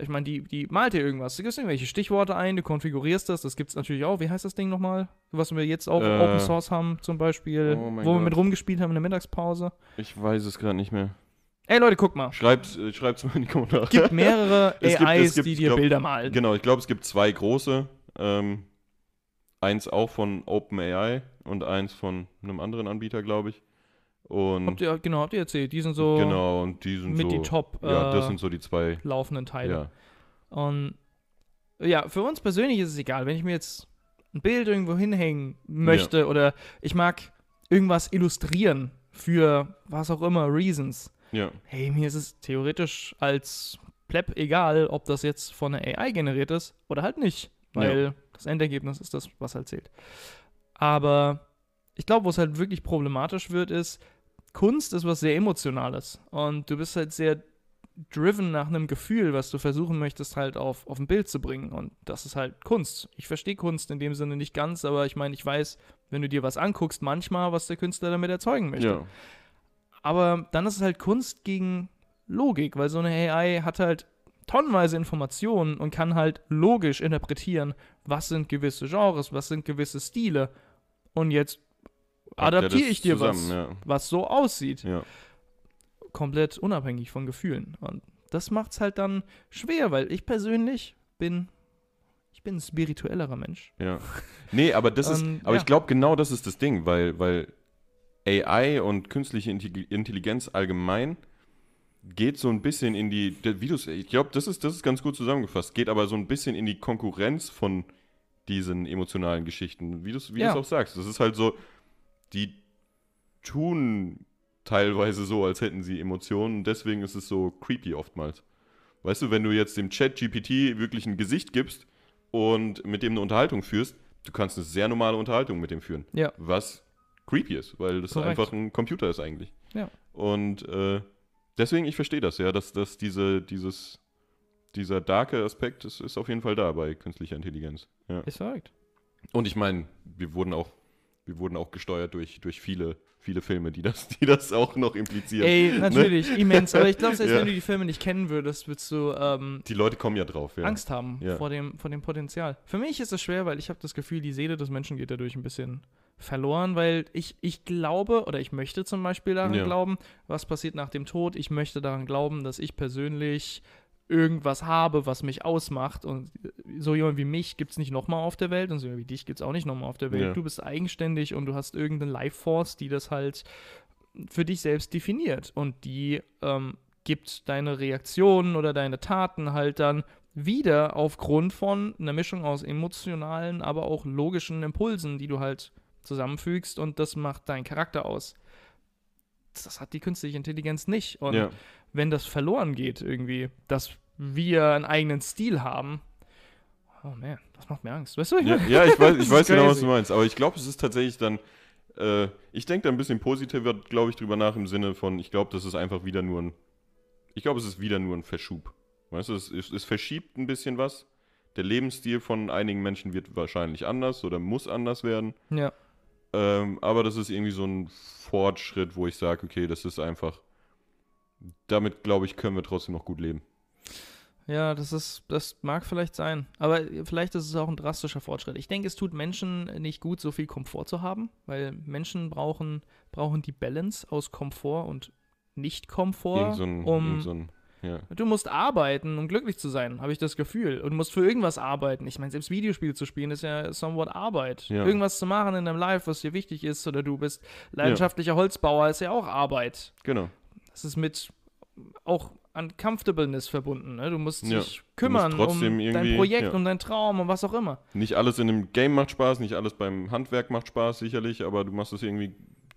ich meine, die, die malt dir irgendwas. Du gibst irgendwelche Stichworte ein, du konfigurierst das. Das gibt es natürlich auch. Wie heißt das Ding nochmal? Was wir jetzt auch Äh, Open Source haben, zum Beispiel, Oh wo wir Gott. mit rumgespielt haben in der Mittagspause. Ich weiß es gerade nicht mehr. Ey Leute, guck mal. Schreibt äh, schreibt's mal in die Kommentare. Es gibt mehrere Es gibt- AIs, es gibt, die dir glaub- Bilder malen. Genau, ich glaube, es gibt zwei große. Ähm, eins auch von OpenAI und eins von einem anderen Anbieter, glaube ich. Und Habt ihr, genau, habt ihr erzählt. Die sind so genau, und die sind mit so. die top ja, das äh, sind so die zwei. laufenden Teile. Ja, Und ja, für uns persönlich ist es egal, wenn ich mir jetzt ein Bild irgendwo hinhängen möchte oder ich mag irgendwas illustrieren für was auch immer, Reasons. ja, Hey, mir ist es theoretisch als Pleb egal, ob das jetzt von einer AI generiert ist oder halt nicht, weil das Endergebnis ist das, was halt zählt. Aber ich glaube, wo es halt wirklich problematisch wird, ist, Kunst ist was sehr Emotionales und du bist halt sehr driven nach einem Gefühl, was du versuchen möchtest, halt auf, auf ein Bild zu bringen. Und das ist halt Kunst. Ich verstehe Kunst in dem Sinne nicht ganz, aber ich meine, ich weiß, wenn du dir was anguckst, manchmal, was der Künstler damit erzeugen möchte. ja, Aber dann ist es halt Kunst gegen Logik, weil so eine AI hat halt tonnenweise Informationen und kann halt logisch interpretieren, was sind gewisse Genres, was sind gewisse Stile. Und jetzt adaptiere ich dir was, zusammen, was so aussieht Ja, ja. komplett unabhängig von Gefühlen. Und das macht es halt dann schwer, weil ich persönlich bin, ich bin ein spirituellerer Mensch. Ja. Nee, aber das ist, aber ja. ich glaube, genau das ist das Ding, weil, weil AI und künstliche Intelli- Intelligenz allgemein geht so ein bisschen in die, wie du's- ich glaube, das ist, das ist ganz gut zusammengefasst, geht aber so ein bisschen in die Konkurrenz von diesen emotionalen Geschichten, wie du es wie Ja. auch sagst. Das ist halt so, die tun teilweise so, als hätten sie Emotionen, und deswegen ist es so creepy oftmals. Weißt du, wenn du jetzt dem Chat GPT wirklich ein Gesicht gibst und mit dem eine Unterhaltung führst, du kannst eine sehr normale Unterhaltung mit dem führen. Ja. Was creepy ist, weil das Korrekt. einfach ein Computer ist eigentlich. Ja. Und äh, deswegen, ich verstehe das, ja, dass, dass diese, dieses, dieser darke Aspekt ist, ist auf jeden Fall da bei künstlicher Intelligenz. Ja. Ist verrückt. Und ich meine, wir wurden auch, wir wurden auch gesteuert durch, durch viele, viele Filme, die das, die das auch noch implizieren. Ey, natürlich, immens. Aber ich glaube, selbst Ja. wenn du die Filme nicht kennen würdest, würdest du ähm, Die Leute kommen ja drauf, ja. Angst haben Ja. vor, dem, vor dem Potenzial. Für mich ist es schwer, weil ich habe das Gefühl, die Seele des Menschen geht dadurch ein bisschen verloren, weil ich, ich glaube oder ich möchte zum Beispiel daran glauben, was passiert nach dem Tod. Ich möchte daran glauben, dass ich persönlich irgendwas habe, was mich ausmacht. Und so jemand wie mich gibt es nicht nochmal auf der Welt und so jemand wie dich gibt es auch nicht nochmal auf der Welt. Ja. Du bist eigenständig und du hast irgendeine Life-Force, die das halt für dich selbst definiert. Und die ähm, gibt deine Reaktionen oder deine Taten halt dann wieder aufgrund von einer Mischung aus emotionalen, aber auch logischen Impulsen, die du halt zusammenfügst und das macht deinen Charakter aus. Das hat die künstliche Intelligenz nicht. Und ja. Wenn das verloren geht irgendwie, dass wir einen eigenen Stil haben, oh man, das macht mir Angst. Weißt du? Ja, ja, ich weiß, ich weiß genau, was du meinst. Aber ich glaube, es ist tatsächlich dann. Äh, ich denke da ein bisschen positiver, glaube ich, drüber nach im Sinne von, ich glaube, das ist einfach wieder nur ein. Ich glaube, es ist wieder nur ein Verschub. Weißt du, es, es, es verschiebt ein bisschen was. Der Lebensstil von einigen Menschen wird wahrscheinlich anders oder muss anders werden. Ja, Ähm, aber das ist irgendwie so ein Fortschritt, wo ich sage, okay, das ist einfach. Damit, glaube ich, können wir trotzdem noch gut leben. ja, das ist, das mag vielleicht sein. Aber vielleicht ist es auch ein drastischer Fortschritt. Ich denke, es tut Menschen nicht gut, so viel Komfort zu haben, weil Menschen brauchen, brauchen die Balance aus Komfort und Nicht-Komfort, so um so ein ja. Du musst arbeiten, um glücklich zu sein, habe ich das Gefühl. Und du musst für irgendwas arbeiten. Ich meine, selbst Videospiele zu spielen ist ja somewhat Arbeit. Ja. Irgendwas zu machen in deinem Life, was dir wichtig ist, oder du bist leidenschaftlicher Holzbauer, ist ja auch Arbeit. Genau. Das ist mit auch Uncomfortableness verbunden. Ne? Du musst Ja. dich kümmern um trotzdem dein Projekt, ja. um deinen Traum, um was auch immer. Nicht alles in einem Game macht Spaß, nicht alles beim Handwerk macht Spaß, sicherlich, aber du machst es irgendwie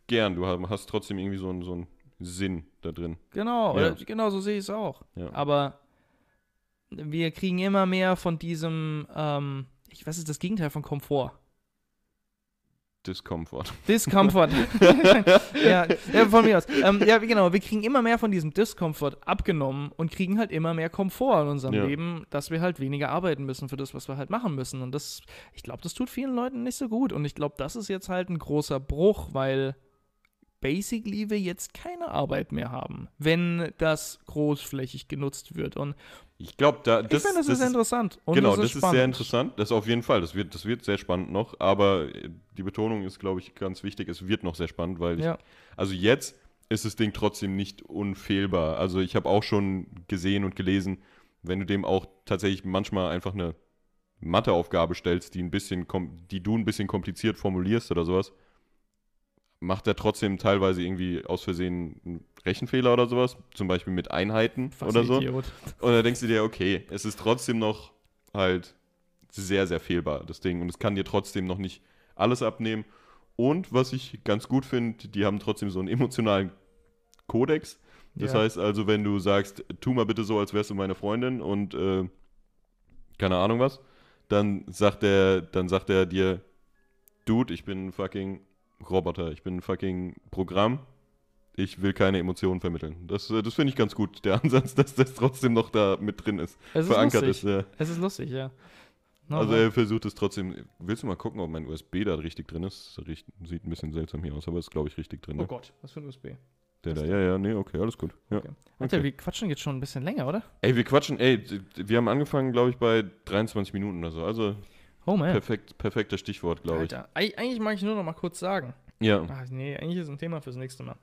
gern. Du ha- hast trotzdem irgendwie so einen, so einen Sinn da drin. Genau, Ja. oder, genau so sehe ich es auch. Aber wir kriegen immer mehr von diesem, ähm, ich, was ist das Gegenteil von Komfort? Discomfort. Discomfort. ja, ja, von mir aus. Ähm, ja, genau. Wir kriegen immer mehr von diesem Discomfort abgenommen und kriegen halt immer mehr Komfort in unserem Ja. Leben, dass wir halt weniger arbeiten müssen für das, was wir halt machen müssen. Und das, ich glaube, das tut vielen Leuten nicht so gut. Und ich glaube, das ist jetzt halt ein großer Bruch, weil basically wir jetzt keine Arbeit mehr haben, wenn das großflächig genutzt wird. Und Ich glaube, da ich das, finde, das, das ist interessant. Und genau, das das ist, ist spannend. sehr interessant. Das auf jeden Fall. Das wird, das wird sehr spannend noch. Aber äh, die Betonung ist, glaube ich, ganz wichtig. Es wird noch sehr spannend, weil ich, Ja. also jetzt ist das Ding trotzdem nicht unfehlbar. Also ich habe auch schon gesehen und gelesen, wenn du dem auch tatsächlich manchmal einfach eine Matheaufgabe stellst, die ein bisschen, die du ein bisschen kompliziert formulierst oder sowas, macht er trotzdem teilweise irgendwie aus Versehen einen Rechenfehler oder sowas, zum Beispiel mit Einheiten Was oder so. Idiot. Und dann denkst du dir, okay, es ist trotzdem noch halt sehr, sehr fehlbar, das Ding. Und es kann dir trotzdem noch nicht alles abnehmen. Und was ich ganz gut finde, die haben trotzdem so einen emotionalen Kodex. Das Ja. heißt also, wenn du sagst, tu mal bitte so, als wärst du meine Freundin und äh, keine Ahnung was, dann sagt er, dann sagt er dir, Dude, ich bin fucking Roboter, ich bin ein fucking Programm. Ich will keine Emotionen vermitteln. Das, äh, das finde ich ganz gut, der Ansatz, dass das trotzdem noch da mit drin ist, Es ist verankert lustig. ist. Ja. Es ist lustig, ja. No, Also er versucht es trotzdem. Willst du mal gucken, ob mein USB da richtig drin ist? Sieht ein bisschen seltsam hier aus, aber ist, glaube ich, richtig drin. oh Ne? Gott, was für ein USB. Der da, ja, ja, nee, okay, alles gut. Ja. Okay. Alter, Okay. wir quatschen jetzt schon ein bisschen länger, oder? Ey, wir quatschen, ey, wir haben angefangen, glaube ich, bei 23 Minuten oder so. Also Oh man. perfekt, perfekter Stichwort, glaube ich. Eig- eigentlich mag ich nur noch mal kurz sagen. Ja. Ach nee, eigentlich ist ein Thema fürs nächste Mal.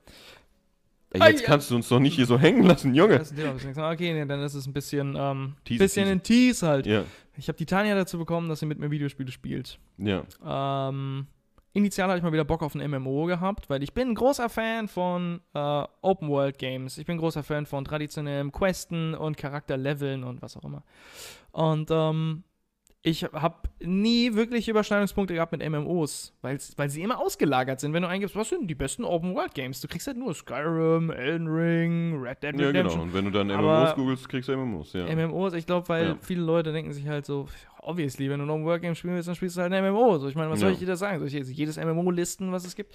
Ey, jetzt ja. kannst du uns doch nicht hier so hängen lassen, Junge. Das ist ein Thema fürs nächste Mal. Okay, nee, dann ist es ein bisschen, ähm, Tease, bisschen tease. ein Tease halt. Ja, Ich habe die Tanja dazu bekommen, dass sie mit mir Videospiele spielt. ja. Ähm, initial hatte ich mal wieder Bock auf ein MMO gehabt, weil ich bin ein großer Fan von äh, Open World Games. Ich bin ein großer Fan von traditionellem Questen und Charakterleveln und was auch immer. Und ähm, ich habe nie wirklich Überschneidungspunkte gehabt mit MMOs, weil sie immer ausgelagert sind. Wenn du eingibst, was sind die besten Open World Games? Du kriegst halt nur Skyrim, Elden Ring, Red Dead Ja, Redemption. genau. Und wenn du dann Aber- MMOs googelst, kriegst du MMOs, ja. MMOs, ich glaube, weil Ja. viele Leute denken sich halt so, obviously, wenn du ein World Game spielen willst, dann spielst du halt ein MMO. So, ich meine, was soll Ja. ich dir da sagen? Soll ich jedes MMO listen, was es gibt?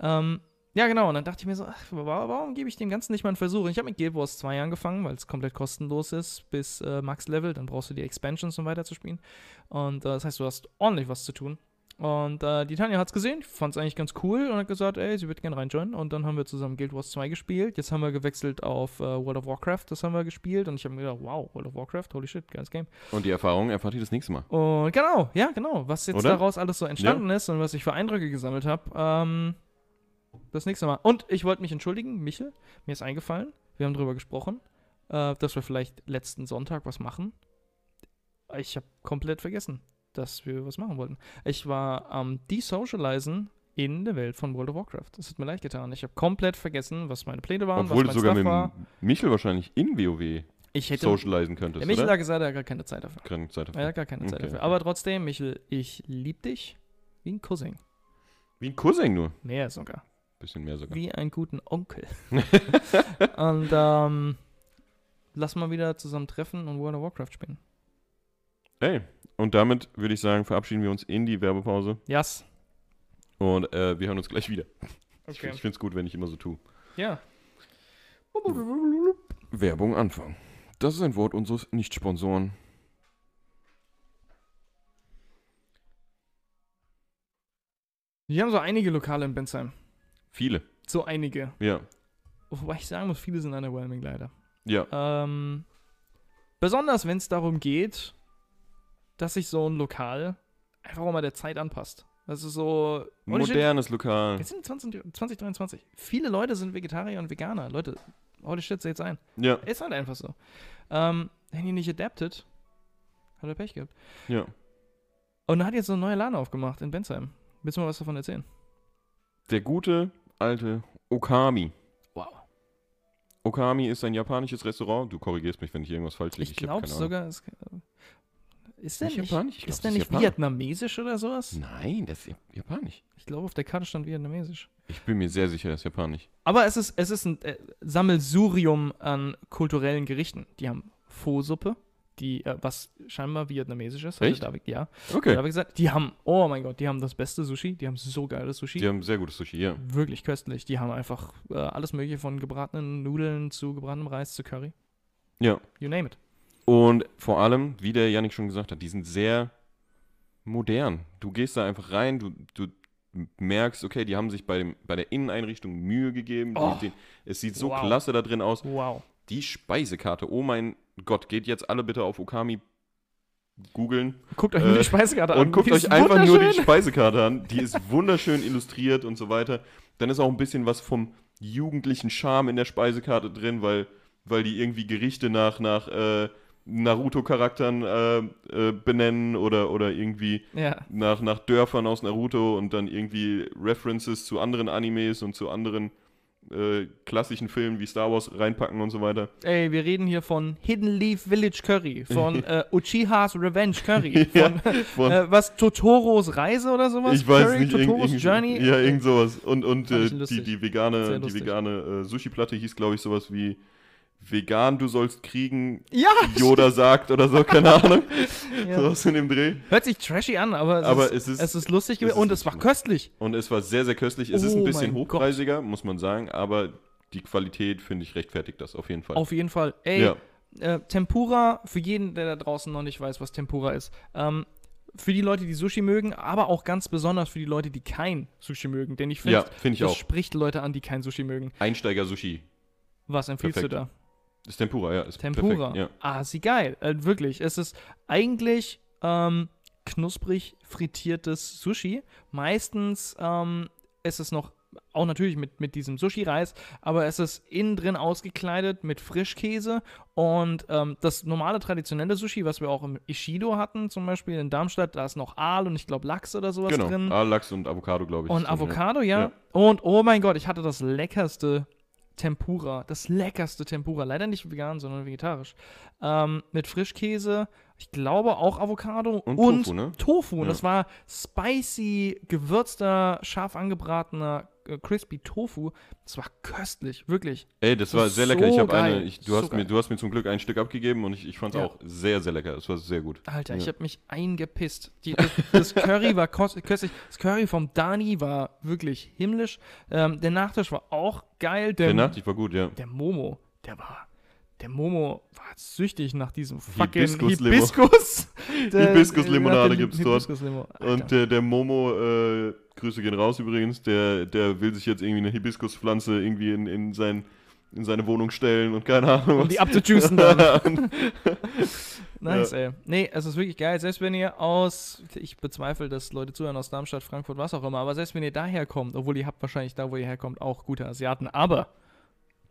Ähm, ja, genau. Und dann dachte ich mir so, ach, wa- warum gebe ich dem Ganzen nicht mal einen Versuch? Ich habe mit Guild Wars 2 angefangen, weil es komplett kostenlos ist bis äh, Max-Level. Dann brauchst du die Expansions, um weiter zu spielen. Und äh, das heißt, du hast ordentlich was zu tun. Und äh, die Tanja hat es gesehen, fand es eigentlich ganz cool und hat gesagt, ey, sie würde gerne reinjoinen. Und dann haben wir zusammen Guild Wars 2 gespielt. Jetzt haben wir gewechselt auf äh, World of Warcraft, das haben wir gespielt. Und ich habe mir gedacht, wow, World of Warcraft, holy shit, geiles Game. Und die Erfahrung erfahrt ihr das nächste Mal. Und genau, ja, genau, was jetzt Oder? daraus alles so entstanden ist und was ich für Eindrücke gesammelt habe, ähm, das nächste Mal. Und ich wollte mich entschuldigen, Michel, mir ist eingefallen, wir haben darüber gesprochen, äh, dass wir vielleicht letzten Sonntag was machen. Ich habe komplett vergessen, dass wir was machen wollten. Ich war am Desocializen in der Welt von World of Warcraft. Das hat mir leid getan. Ich habe komplett vergessen, was meine Pläne waren, Obwohl du was mein sogar Stuff mit war. Michel wahrscheinlich in WoW Ich hätte. socialisen könntest, der Michel oder? hat gesagt, er hat gar keine Zeit dafür. Keine Zeit dafür. Er hat gar keine Zeit Okay, dafür. Aber trotzdem, Michel, ich lieb dich wie ein Cousin. Wie ein Cousin nur. Mehr sogar. Bisschen mehr sogar. Wie einen guten Onkel. und ähm, lass mal wieder zusammen treffen und World of Warcraft spielen. Ey, und damit würde ich sagen, verabschieden wir uns in die Werbepause. Yes. Und äh, wir hören uns gleich wieder. Ich, Okay. ich finde es gut, wenn ich immer so tue. Ja. Werbung Anfang. Das ist ein Wort unseres Nicht-Sponsoren. Wir haben so einige Lokale in Bensheim. Viele. So einige. Ja. Wobei ich sagen muss, viele sind underwhelming leider. Ja. Ähm, besonders wenn es darum geht, dass sich so ein Lokal einfach auch mal der Zeit anpasst. Das ist so. Holy shit, Modernes Lokal. Wir sind 20, 2023. Viele Leute sind Vegetarier und Veganer. Leute, holy shit, seht's ein. Ja. Ist halt einfach so. Ähm, wenn ihr nicht adaptet, hat er Pech gehabt. Ja. Und er hat jetzt so einen neuen Laden aufgemacht in Bensheim. Willst du mal was davon erzählen? Der gute alte Okami. Wow. Okami ist ein japanisches Restaurant. Du korrigierst mich, wenn ich irgendwas falsch liege. Ich hab glaube sogar. Es, ist der Nicht nicht, japanisch? Ich glaub, ist der nicht Japan- vietnamesisch oder sowas? Nein, das ist ja- japanisch. Ich glaube, auf der Karte stand vietnamesisch. Ich bin mir sehr sicher, das ist japanisch. Aber es ist, es ist ein äh, Sammelsurium an kulturellen Gerichten. Die haben Pho-Suppe, die, äh, was scheinbar vietnamesisch ist, hatte Echt? David, ja. Okay. David gesagt, die haben, oh mein Gott, die haben das beste Sushi, die haben so geiles Sushi. Die haben sehr gutes Sushi, ja. Wirklich köstlich. Die haben einfach äh, alles mögliche von gebratenen Nudeln zu gebratenem Reis zu Curry. Ja. You name it. Und vor allem, wie der Yannick schon gesagt hat, die sind sehr modern. Du gehst da einfach rein, du, du merkst, okay, die haben sich bei, dem, bei der Inneneinrichtung Mühe gegeben. Die- Oh. die, es sieht so Wow. klasse da drin aus. Wow. Die Speisekarte, oh mein Gott, geht jetzt alle bitte auf Okami googeln Guckt euch nur Äh, die Speisekarte an. und guckt euch einfach nur die. Speisekarte an. Die ist wunderschön illustriert und so weiter. Dann ist auch ein bisschen was vom jugendlichen Charme in der Speisekarte drin, weil, weil die irgendwie Gerichte nach, nach äh, Naruto-Charakteren äh, äh, benennen oder, oder irgendwie Ja. nach, nach Dörfern aus Naruto und dann irgendwie References zu anderen Animes und zu anderen äh, klassischen Filmen wie Star Wars reinpacken und so weiter. Ey, wir reden hier von Hidden Leaf Village Curry, von äh, Uchihas Revenge Curry, Ja, von, von- äh, was, Totoros Reise oder sowas? Ich weiß Curry, nicht, Totoros irgend, Journey? ja, irgend sowas. Und, und äh, die, die vegane, die vegane äh, Sushi-Platte hieß, glaube ich, sowas wie Vegan, du sollst kriegen, Ja, Yoda sagt oder so, keine Ahnung. ja. Sowas in dem Dreh. Hört sich trashy an, aber es, Aber ist, es ist- es ist lustig es gewesen ist und es war köstlich. Und es war sehr, sehr köstlich. Es ist ein Oh bisschen mein Gott. hochpreisiger, muss man sagen, aber die Qualität, finde ich, rechtfertigt das auf jeden Fall. Auf jeden Fall. Ey, ja. äh, Tempura, für jeden, der da draußen noch nicht weiß, was Tempura ist. Ähm, für die Leute, die Sushi mögen, aber auch ganz besonders für die Leute, die kein Sushi mögen. Denn ich finde, ja, finde ich das auch. spricht Leute an, die kein Sushi mögen. Einsteiger-Sushi. Was empfiehlst Perfekt. du da? Ist Tempura, ja. Ist Tempura. Perfekt, ja. Ah, sie geil. Äh, wirklich. Es ist eigentlich ähm, knusprig frittiertes Sushi. Meistens ähm, ist es noch, auch natürlich mit, mit diesem Sushi-Reis, aber es ist innen drin ausgekleidet mit Frischkäse und ähm, das normale traditionelle Sushi, was wir auch im Ishido hatten, zum Beispiel in Darmstadt, da ist noch Aal und ich glaube Lachs oder sowas Genau. drin. Ah, Lachs und Avocado, glaube ich. Und Avocado, ja. Ja. Und oh mein Gott, ich hatte das leckerste Tempura. Das leckerste Tempura. Leider nicht vegan, sondern vegetarisch. Ähm, mit Frischkäse, ich glaube auch Avocado Und und, Tofu, ne? Tofu. Und Ja. das war spicy, gewürzter, scharf angebratener, crispy Tofu. Das war köstlich, wirklich. Ey, das Das war sehr lecker. Ich habe eine, ich, du, So hast mir, du hast mir zum Glück ein Stück abgegeben und ich, ich fand es Ja. auch sehr, sehr lecker. Es war sehr gut. Alter, ich Ja. habe mich eingepisst. Die, das, das Curry war köstlich. Das Curry vom Dani war wirklich himmlisch. Ähm, der Nachtisch war auch geil. Der Nachtisch war gut, ja. der Momo, der war. Der Momo war süchtig nach diesem fucking. Hibiskus. Hibiskus-Limonade dem gibt's dort. Und der, der Momo, äh, Grüße gehen raus übrigens, der, der will sich jetzt irgendwie eine Hibiskuspflanze irgendwie in, in, sein, in seine Wohnung stellen und keine Ahnung. um die was. abzujuicen dann. Nice, ey. Nee, es ist wirklich geil. Selbst wenn ihr aus, ich bezweifle, dass Leute zuhören aus Darmstadt, Frankfurt, was auch immer, aber selbst wenn ihr daher kommt, obwohl ihr habt wahrscheinlich da, wo ihr herkommt, auch gute Asiaten, aber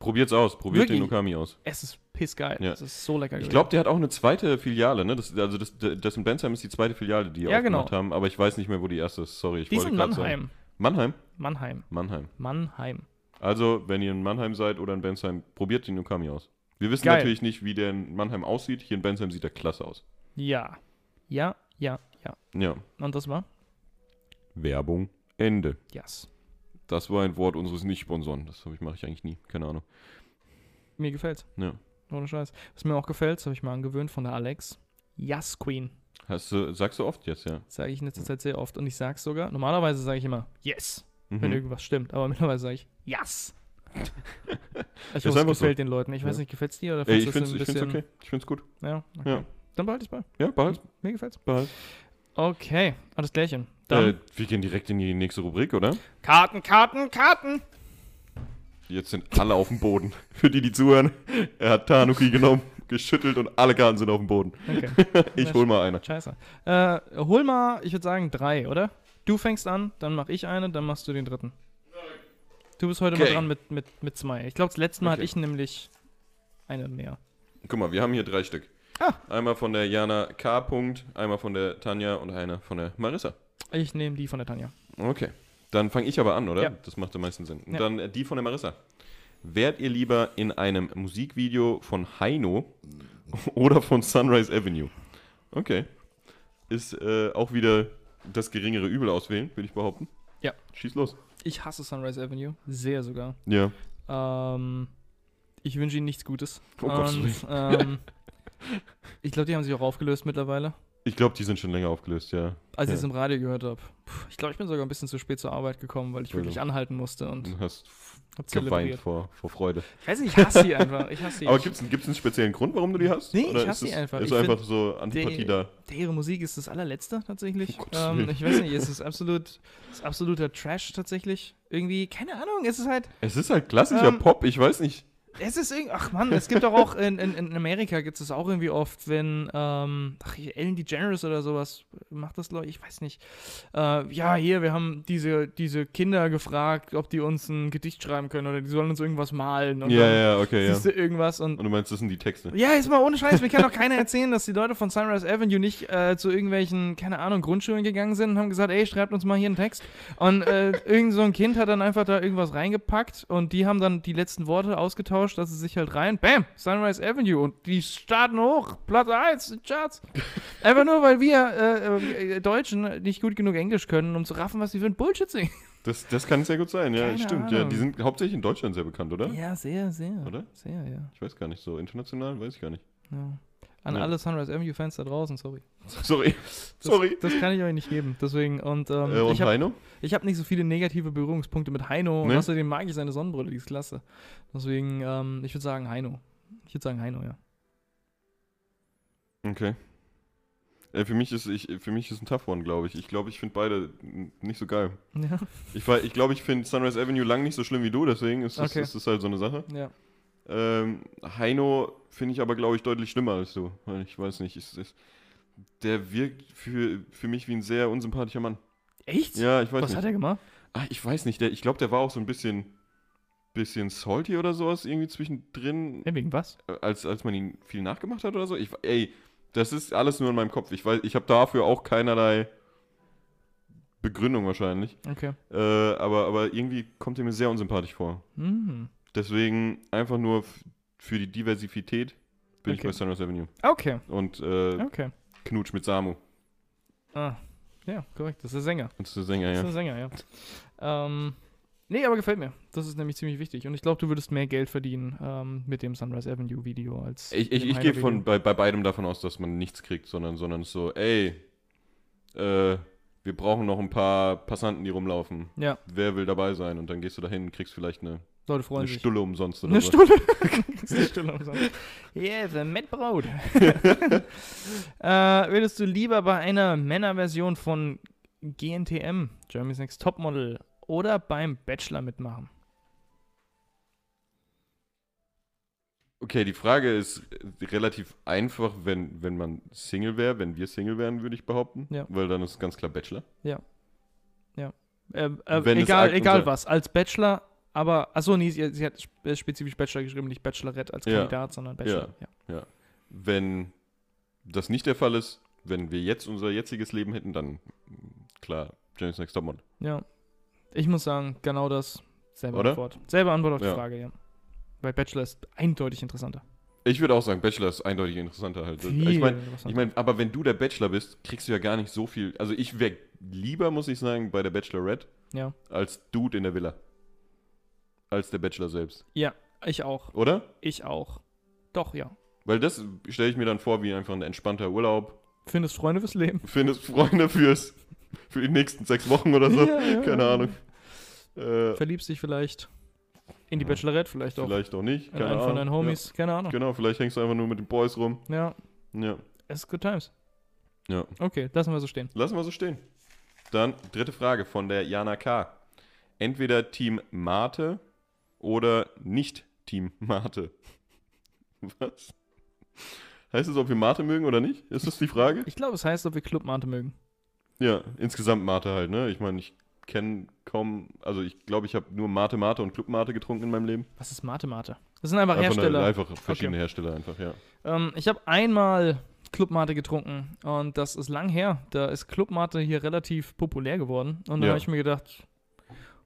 Probiert's aus, probiert den Wirklich? Okami aus. es ist pissgeil. Ja. Es ist so lecker Ich glaube, der hat auch eine zweite Filiale, ne? Das, also das, das in Bensheim ist die zweite Filiale, die Ja, genau. haben, aber ich weiß nicht mehr, wo die erste ist. Sorry, ich die ist wollte in grad Mannheim. sagen. Mannheim? Mannheim. Mannheim. Mannheim. Also, wenn ihr in Mannheim seid oder in Bensheim, probiert den Okami aus. Wir wissen Geil. natürlich nicht, wie der in Mannheim aussieht. Hier in Bensheim sieht er klasse aus. Ja. Ja, ja, ja. Ja. Und das war? Werbung. Ende. Yes. Das war ein Wort unseres Nicht-Sponsoren. Das ich- mache ich eigentlich nie. Keine Ahnung. Mir gefällt's. Ja. Ohne Scheiß. Was mir auch gefällt, das habe ich mal angewöhnt von der Alex. Yes, Queen. Hast du, sagst du oft jetzt, ja? Sage ich in letzter Zeit sehr oft. Und ich sag's sogar. Normalerweise sage ich immer yes, wenn Mhm. irgendwas stimmt. Aber mittlerweile sage ich yes. ich hoffe, es gefällt den Leuten. Ich weiß Ja. nicht, gefällt's dir oder Ey, ich ich find's bisschen- okay. Ich find's gut. Ja, okay. Ja. Dann behalte ich's bei. Ja, behalt. Mir gefällt's. behalt. Okay, alles klärchen. Dann Äh, wir gehen direkt in die nächste Rubrik, oder? Karten, Karten, Karten. Jetzt sind alle auf dem Boden. Für die, die zuhören, er hat Tanuki genommen, geschüttelt und alle Karten sind auf dem Boden. Okay. Ich hol mal eine. Scheiße. Äh, hol mal, ich würde sagen, drei, oder? Du fängst an, dann mach ich eine, dann machst du den dritten. Du bist heute mal Okay. dran mit, mit, mit zwei. Ich glaube, das letzte Mal hatte Okay. ich nämlich eine mehr. Guck mal, wir haben hier drei Stück. Einmal von der Jana K. Punkt, einmal von der Tanja und eine von der Marissa. Ich nehme die von der Tanja. Okay. Dann fange ich aber an, oder? Ja. Das macht am meisten Sinn. Und Ja. dann äh, die von der Marissa. Wärt ihr lieber in einem Musikvideo von Heino oder von Sunrise Avenue? Okay. Ist äh, auch wieder das geringere Übel auswählen, würde ich behaupten. Ja. Schieß los. Ich hasse Sunrise Avenue. Sehr sogar. Ja. Ähm, ich wünsche ihnen nichts Gutes. Oh Gott, Und, ähm, Ich glaube, die haben sich auch aufgelöst mittlerweile. Ich glaube, die sind schon länger aufgelöst, ja. Als ich Ja. es im Radio gehört habe. Ich glaube, ich bin sogar ein bisschen zu spät zur Arbeit gekommen, weil ich wirklich anhalten musste und Du hast hab geweint vor, vor Freude. Ich weiß nicht, ich hasse sie einfach. Ich hasse sie. Aber Ich- gibt es einen speziellen Grund, warum du die hast? Nee, ich Oder hasse ist die einfach. Ist Ich einfach so Antipathie die- da? Ihre Musik ist das allerletzte tatsächlich. Gottes Ähm, ich weiß nicht, es ist absolut, es ist absoluter Trash tatsächlich. Irgendwie, keine Ahnung, es ist halt, Es ist halt klassischer Ähm, Pop, ich weiß nicht. Es ist irgendwie, ach Mann, es gibt doch auch, in, in, in Amerika gibt es auch irgendwie oft, wenn, ähm, ach, hier, Ellen DeGeneres oder sowas macht das, Leute, ich weiß nicht. Äh, ja, hier, wir haben diese, diese Kinder gefragt, ob die uns ein Gedicht schreiben können oder die sollen uns irgendwas malen. Und Ja, ja, okay, ja. siehst du irgendwas und Und du meinst, das sind die Texte? Ja, jetzt mal ohne Scheiß, mir kann doch keiner erzählen, dass die Leute von Sunrise Avenue nicht äh, zu irgendwelchen, keine Ahnung, Grundschulen gegangen sind und haben gesagt, ey, schreibt uns mal hier einen Text. Und äh, irgend so ein Kind hat dann einfach da irgendwas reingepackt und die haben dann die letzten Worte ausgetauscht, dass sie sich halt rein, bam, Sunrise Avenue und die starten hoch, Platz 1, Charts. Einfach nur, weil wir äh, äh, Deutschen nicht gut genug Englisch können, um zu raffen, was sie für ein Bullshit singen. Das, das kann sehr gut sein, ja, Keine stimmt. Ja, die sind hauptsächlich in Deutschland sehr bekannt, oder? Ja, sehr, sehr. Oder? Sehr, ja. Ich weiß gar nicht, so international, weiß ich gar nicht. ja. An Ja. alle Sunrise Avenue-Fans da draußen, sorry. Sorry. Das, Sorry. Das kann ich euch nicht geben. Deswegen, und, ähm, äh, und ich habe hab nicht so viele negative Berührungspunkte mit Heino. Und Nee? außerdem mag ich seine Sonnenbrille, die ist klasse. Deswegen, ähm, ich würde sagen Heino. Ich würde sagen Heino, ja. Okay. Äh, für mich ist ich, für mich ist ein Tough One, glaube ich. Ich glaube, ich finde beide nicht so geil. Ja. Ich, war- ich glaube, ich finde Sunrise Avenue lang nicht so schlimm wie du, deswegen ist das, Okay. ist das halt so eine Sache. ja. Ähm, Heino finde ich aber, glaube ich, deutlich schlimmer als du. Ich weiß nicht, ist, ist, der wirkt für, für mich wie ein sehr unsympathischer Mann. Echt? Ja, ich weiß Was nicht. hat er gemacht? Ah, ich weiß nicht. Der, ich glaube, der war auch so ein bisschen, bisschen salty oder sowas irgendwie zwischendrin, Ja, wegen was? äh, als, als man ihn viel nachgemacht hat oder so. Ich, ey, das ist alles nur in meinem Kopf. Ich weiß, ich habe dafür auch keinerlei Begründung wahrscheinlich. Okay. Äh, aber, aber irgendwie kommt er mir sehr unsympathisch vor. Mhm. Deswegen einfach nur für die Diversität bin ich Okay. bei Sunrise Avenue. Okay. Und äh, Okay. Knutsch mit Samu. Ah. Ja, korrekt. Das ist der Sänger. Das ist der Sänger, Das ist ja. der Sänger, ja. ähm, nee, aber gefällt mir. Das ist nämlich ziemlich wichtig. Und ich glaube, du würdest mehr Geld verdienen ähm, mit dem Sunrise Avenue Video als Ich, ich, ich gehe von bei, bei beidem davon aus, dass man nichts kriegt, sondern, sondern so, ey, äh, wir brauchen noch ein paar Passanten, die rumlaufen. Ja, Wer will dabei sein? Und dann gehst du dahin und kriegst vielleicht eine, Leute freuen eine sich. Stulle umsonst oder Eine so. Stulle. eine Stulle umsonst. Yes, ein Mettbrot. äh, würdest du lieber bei einer Männerversion von GNTM, Germany's Next Topmodel, oder beim Bachelor mitmachen? Okay, die Frage ist äh, relativ einfach, wenn, wenn man Single wäre, wenn wir Single wären, würde ich behaupten. Ja. Weil dann ist es ganz klar Bachelor. Äh, äh, Wenn es egal, egal was. Als Bachelor, aber, achso, nee, sie, sie hat spe- spezifisch Bachelor geschrieben, nicht Bachelorette als Ja. Kandidat, sondern Bachelor. Ja. Wenn das nicht der Fall ist, wenn wir jetzt unser jetziges Leben hätten, dann mm, klar, James Next Topmodel. ja. Ich muss sagen, genau das. Selbe Oder? Antwort. Selbe Antwort auf die Ja. Frage, ja. Weil Bachelor ist eindeutig interessanter. Ich würde auch sagen, Bachelor ist eindeutig interessanter halt. Viel ich meine, ich mein, aber wenn du der Bachelor bist, kriegst du ja gar nicht so viel. Also ich wäre lieber, muss ich sagen, bei der Bachelorette ja. als Dude in der Villa. Als der Bachelor selbst. ja, ich auch. Oder? Ich auch. Doch, ja. Weil das stelle ich mir dann vor wie einfach ein entspannter Urlaub. Findest Freunde fürs Leben. Findest Freunde fürs, für die nächsten sechs Wochen oder so. Ja, ja, Keine. Ahnung. Äh, Verliebst dich vielleicht in die. Bachelorette, vielleicht auch. vielleicht auch nicht. in Keine einen Ahnung. von deinen Homies. Keine Ja. Ahnung. Genau, vielleicht hängst du einfach nur mit den Boys rum. Ja, Ja. es ist good times. Ja. Okay, lassen wir so stehen. Lassen wir so stehen. Dann dritte Frage von der Jana K. Entweder Team Mate oder nicht Team Mate. Was? Heißt es, ob wir Mate mögen oder nicht? Ist das die Frage? Ich glaube, es heißt, ob wir Clubmate mögen. Ja, insgesamt Mate halt, ne? Ich meine, ich kenne kaum, also ich glaube, ich habe nur Mate Mate und Club Mate getrunken in meinem Leben. Was ist Mate Mate? Das sind einfach Einfach, Hersteller. Eine, einfach verschiedene Hersteller einfach, ja. Ähm, ich habe einmal Clubmate getrunken und das ist lang her. Da ist Clubmate hier relativ populär geworden. Und da Ja. habe ich mir gedacht,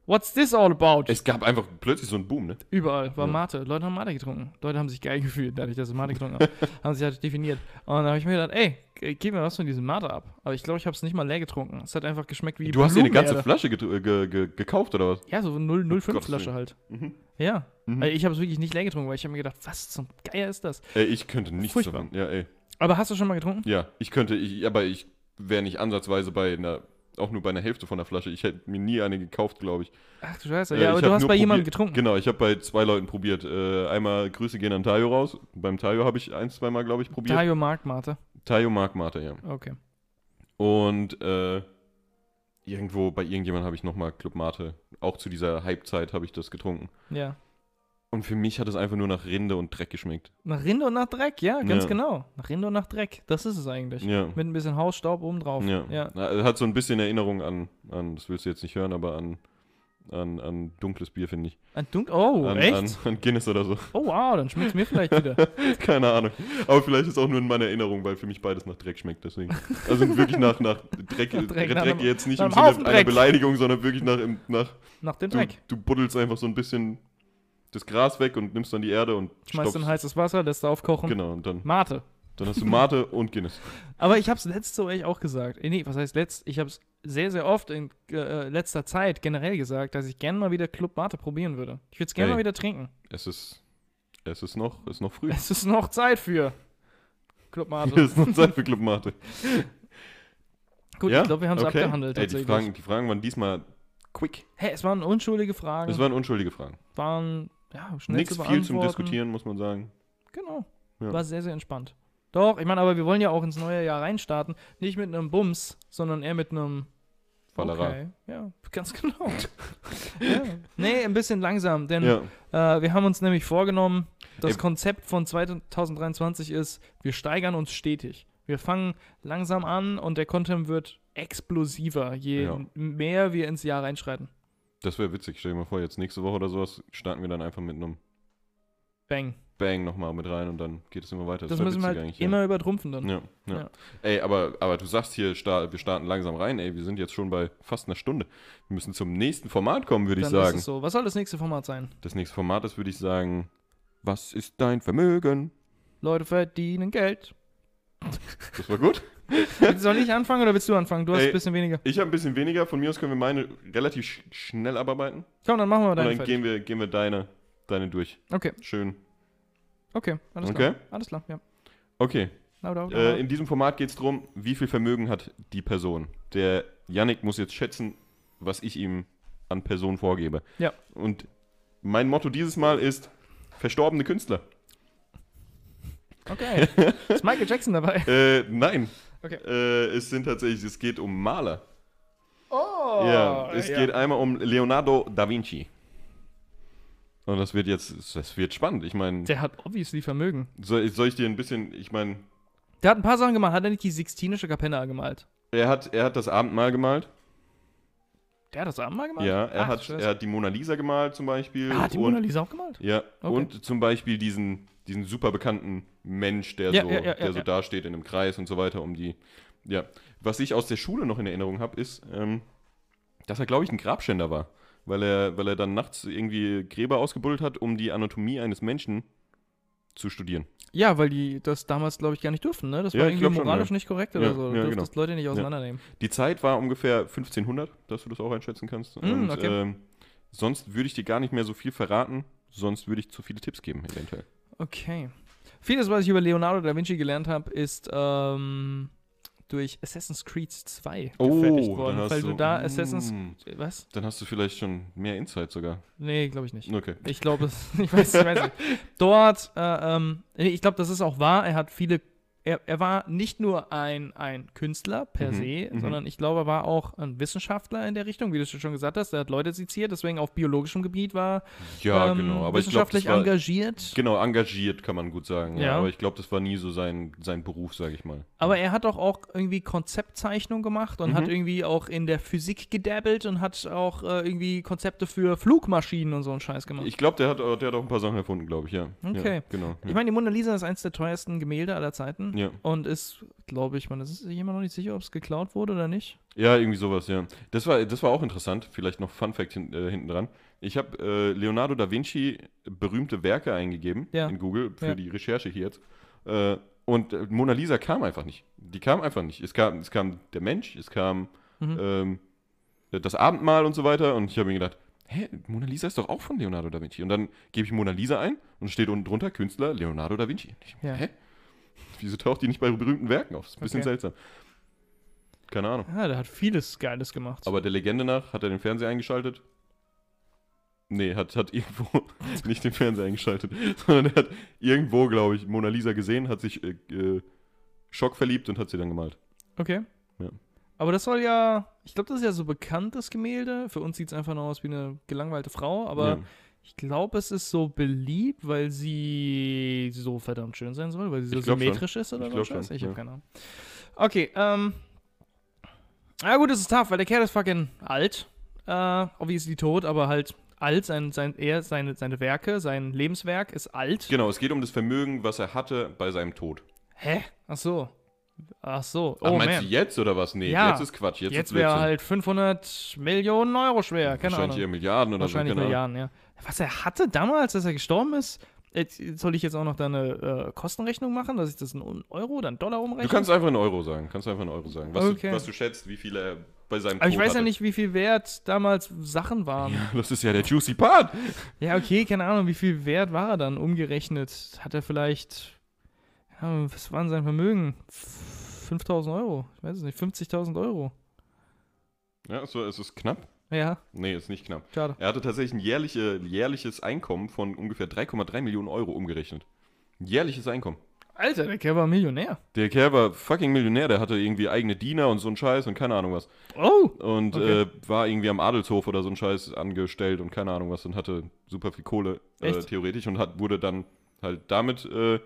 What's this all about? Es gab einfach plötzlich so einen Boom, ne? Überall war Ja. Mate. Leute haben Mate getrunken. Leute haben sich geil gefühlt, dadurch, dass sie Mate getrunken haben. haben sich halt definiert. Und da habe ich mir gedacht, ey, gib mir was von diesem Mate ab. Aber ich glaube, ich habe es nicht mal leer getrunken. Es hat einfach geschmeckt wie Du hast dir eine ganze. Flasche getru- ge ge gekauft, oder was? Ja, so 0,05 Gottes Flasche Willen. halt. Mhm. Ja. Mhm. Also ich habe es wirklich nicht leer getrunken, weil ich habe mir gedacht, was zum Geier ist das? Ey, ich könnte nichts Furchtbar. davon. Ja, ey. Aber hast du schon mal getrunken? Ja, ich könnte, ich, aber ich wäre nicht ansatzweise bei einer, auch nur bei einer Hälfte von der Flasche. Ich hätte mir nie eine gekauft, glaube ich. Ach du Scheiße. Äh, Ja, aber du hast bei jemandem getrunken. Genau, ich habe bei zwei Leuten probiert. Äh, einmal Grüße gehen an Tayo raus. Beim Tayo habe ich ein, zweimal, glaube ich, probiert. Tayo mag Mate. Tayo mag Mate, ja. Okay. Und äh, irgendwo bei irgendjemandem habe ich nochmal Club Mate. Auch zu dieser Hype-Zeit habe ich das getrunken. Ja. Und für mich hat es einfach nur nach Rinde und Dreck geschmeckt. Nach Rinde und nach Dreck, ja, ganz Ja. genau. Nach Rinde und nach Dreck. Das ist es eigentlich. Ja. Mit ein bisschen Hausstaub oben drauf. Ja. ja. Hat so ein bisschen Erinnerung an, an, das willst du jetzt nicht hören, aber an, an, an dunkles Bier, finde ich. Ein Dunk oh, an, echt? An, an Guinness oder so. Oh, wow, dann schmeckt es mir vielleicht wieder. Keine Ahnung. Aber vielleicht ist auch nur in meiner Erinnerung, weil für mich beides nach Dreck schmeckt, deswegen. Also wirklich nach, nach Dreck, Nach Dreck, nach Dreck einem- jetzt nicht im Sinne einer. Beleidigung, sondern wirklich nach, im, nach Nach dem du, Dreck. du buddelst einfach so ein bisschen das Gras weg und nimmst dann die Erde und Schmeißt in stoppst. heißes Wasser, lässt aufkochen. Genau, und dann, Mate. dann hast du Mate und Guinness. Aber ich habe es letzt so echt auch gesagt. Äh, Nee, was heißt letzt? Ich habe es sehr, sehr oft in äh, letzter Zeit generell gesagt, dass ich gerne mal wieder Club Mate probieren würde. Ich würde es gerne Ey. mal wieder trinken. Es ist, es ist noch, es ist noch früh. Es ist noch Zeit für Club Mate. Es ist noch Zeit für Club Mate. Gut, ja? ich glaube, wir haben es Okay. abgehandelt Ey, die, tatsächlich. Fragen, die Fragen waren diesmal quick. Hey, es waren unschuldige Fragen. Es waren unschuldige Fragen. waren ja, schnell Nichts zu viel zum. Diskutieren, muss man sagen. Genau. Ja. War sehr, sehr entspannt. Doch, ich meine, aber wir wollen ja auch ins neue Jahr reinstarten. Nicht mit einem Bums, sondern eher mit einem. Fallerei. Okay, ja, ganz genau. ja. Nee, ein bisschen langsam, denn Ja. äh, wir haben uns nämlich vorgenommen, das Ey. Konzept von 2023 ist, wir steigern uns stetig. Wir fangen langsam an und der Content wird explosiver, je Ja. mehr wir ins Jahr reinschreiten. Das wäre witzig. Stell dir mal vor, jetzt nächste Woche oder sowas starten wir dann einfach mit einem Bang. Bang nochmal mit rein und dann geht es immer weiter. Das, wär müssen wir halt immer übertrumpfen dann. Ja. Ja, ja. Ja. Ey, aber, aber du sagst hier, sta wir starten langsam rein. Ey, wir sind jetzt schon bei fast einer Stunde. Wir müssen zum nächsten Format kommen, würde ich sagen. ist es so. Was soll das nächste Format sein? Das nächste Format ist, würde ich sagen, was ist dein Vermögen? Leute verdienen Geld. Das war gut. Soll ich anfangen oder willst du anfangen? Du hast Ey. ein bisschen weniger. Ich habe ein bisschen weniger. Von mir aus können wir meine relativ sch schnell abarbeiten. Komm, dann machen wir Und deine dann fertig. gehen wir, gehen wir deine, deine durch. Okay, Schön. okay, alles Okay. klar. Alles klar, ja. Okay. Na, da, da, Äh, in diesem Format geht es darum, wie viel Vermögen hat die Person. Der Yannick muss jetzt schätzen, was ich ihm an Person vorgebe. Ja. Und mein Motto dieses Mal ist verstorbene Künstler. okay. ist Michael Jackson dabei? Äh, nein. Okay. Äh, es sind tatsächlich, es geht um Maler. Oh! ja, es geht einmal um Leonardo da Vinci. Und das wird jetzt, das wird spannend. Ich meine, Der hat obviously Vermögen. soll, soll ich dir ein bisschen, ich meine, Der hat ein paar Sachen gemacht. Hat er nicht die Sixtinische Kapelle gemalt? er hat, er hat das Abendmahl gemalt. Der hat das Abendmahl gemalt? Ja, er Ach, hat, Scheiße. er hat die Mona Lisa gemalt zum Beispiel. Ah, hat die Mona Lisa auch gemalt? Ja, Okay. und zum Beispiel diesen, diesen super bekannten Mensch, der Ja, so, ja, ja, der so dasteht in einem Kreis und so weiter, um die. Ja. Was ich aus der Schule noch in Erinnerung habe, ist, ähm, dass er, glaube ich, ein Grabschänder war. Weil er, weil er dann nachts irgendwie Gräber ausgebuddelt hat, um die Anatomie eines Menschen zu studieren. Ja, weil die das damals, glaube ich, gar nicht durften, ne? Das war irgendwie schon, moralisch ja. nicht korrekt oder so. Du ja, genau. Leute nicht auseinandernehmen. Die Zeit war ungefähr 1500, dass du das auch einschätzen kannst. Mm, und okay. ähm, sonst würde ich dir gar nicht mehr so viel verraten, sonst würde ich zu viele Tipps geben, eventuell. Okay. Vieles, was ich über Leonardo da Vinci gelernt habe, ist ähm, durch Assassin's Creed 2 gefertigt worden. Weil du da mm, Assassin's. Was? Dann hast du vielleicht schon mehr Insight sogar. Nee, glaube ich nicht. Okay. Ich glaube, es- ich weiß, ich weiß nicht. Dort, äh, ähm, ich glaube, das ist auch wahr. Er hat viele. Er, er war nicht nur ein, ein Künstler per Mhm, se, mhm. sondern ich glaube, er war auch ein Wissenschaftler in der Richtung, wie du schon gesagt hast. Er hat Leute seziert, deswegen auf biologischem Gebiet war Ja, ähm, genau. Aber wissenschaftlich das war, engagiert. genau, engagiert kann man gut sagen. Ja. Ja. Aber ich glaube, das war nie so sein, sein Beruf, sage ich mal. Aber er hat doch auch irgendwie Konzeptzeichnung gemacht und Mhm. hat irgendwie auch in der Physik gedabbelt und hat auch äh, irgendwie Konzepte für Flugmaschinen und so einen Scheiß gemacht. Ich glaube, der hat, auch- der hat auch ein paar Sachen erfunden, glaube ich, ja. Okay. Ja, genau. Ich meine, die Mona Lisa ist eines der teuersten Gemälde aller Zeiten. Ja. und ist, glaube ich, man ist sich immer noch nicht sicher, ob es geklaut wurde oder nicht. Ja, irgendwie sowas, ja. Das war, das war auch interessant. Vielleicht noch Fun Fact hin, äh, hinten dran. Ich habe äh, Leonardo da Vinci berühmte Werke eingegeben Ja. in Google für Ja. die Recherche hier jetzt. Äh, und äh, Mona Lisa kam einfach nicht. Die kam einfach nicht. Es kam, es kam der Mensch, es kam Mhm. ähm, das Abendmahl und so weiter. Und ich habe mir gedacht, hä, Mona Lisa ist doch auch von Leonardo da Vinci. Und dann gebe ich Mona Lisa ein und steht unten drunter Künstler Leonardo da Vinci. Ich, Ja. Hä? Wieso taucht die nicht bei berühmten Werken auf? Das ist ein bisschen Okay. seltsam. Keine Ahnung. Ja, der hat vieles Geiles gemacht. Aber der Legende nach hat er den Fernseher eingeschaltet. Nee, hat, hat irgendwo nicht den Fernseher eingeschaltet, sondern er hat irgendwo, glaube ich, Mona Lisa gesehen, hat sich äh, äh, schockverliebt und hat sie dann gemalt. Okay. Ja. Aber das soll ja, ich glaube, das ist ja so bekanntes Gemälde. Für uns sieht es einfach nur aus wie eine gelangweilte Frau, aber ja. Ich glaube, es ist so beliebt, weil sie so verdammt schön sein soll, weil sie so Ich glaub schon. symmetrisch ist oder Ich so. glaub Scheiß? schon, Ich habe ja. keine Ahnung. Okay, ähm. Ja, gut, es ist tough, weil der Kerl ist fucking alt. Äh, obviously tot, aber halt alt. Sein, sein, er, seine, seine Werke, sein Lebenswerk ist alt. Genau, es geht um das Vermögen, was er hatte bei seinem Tod. Hä? Ach so. Ach so. Ach, Oh, meinst man. du jetzt oder was? Nee, Ja. jetzt ist Quatsch. Jetzt, Jetzt wäre halt 500 Millionen Euro schwer. Keine Wahrscheinlich Ahnung. eher Milliarden oder Wahrscheinlich so. keine Milliarden, ja. Was er hatte damals, als er gestorben ist, jetzt, soll ich jetzt auch noch da eine äh, Kostenrechnung machen, dass ich das in Euro oder in Dollar umrechne? Du kannst einfach einen Euro sagen. Kannst einfach einen Euro sagen. Was, Okay. du, was du schätzt, wie viel er bei seinem Aber ich Tod weiß hatte. ja nicht, wie viel wert damals Sachen waren. Ja. Das ist ja der juicy Part. okay, keine Ahnung, wie viel wert war er dann umgerechnet? Hat er vielleicht, ja, was war denn sein Vermögen? 5000 Euro? Ich weiß es nicht, 50.000 Euro. Ja, so, es ist knapp. Ja, Nee, ist nicht knapp. schade. Er hatte tatsächlich ein jährliche, jährliches Einkommen von ungefähr 3,3 Millionen Euro umgerechnet. Jährliches Einkommen. Alter, der Kerl war Millionär. Der Kerl war fucking Millionär, der hatte irgendwie eigene Diener und so ein Scheiß und keine Ahnung was. Oh! Und Okay. äh, war irgendwie am Adelshof oder so ein Scheiß angestellt und keine Ahnung was und hatte super viel Kohle äh, theoretisch und hat, wurde dann halt damit, äh,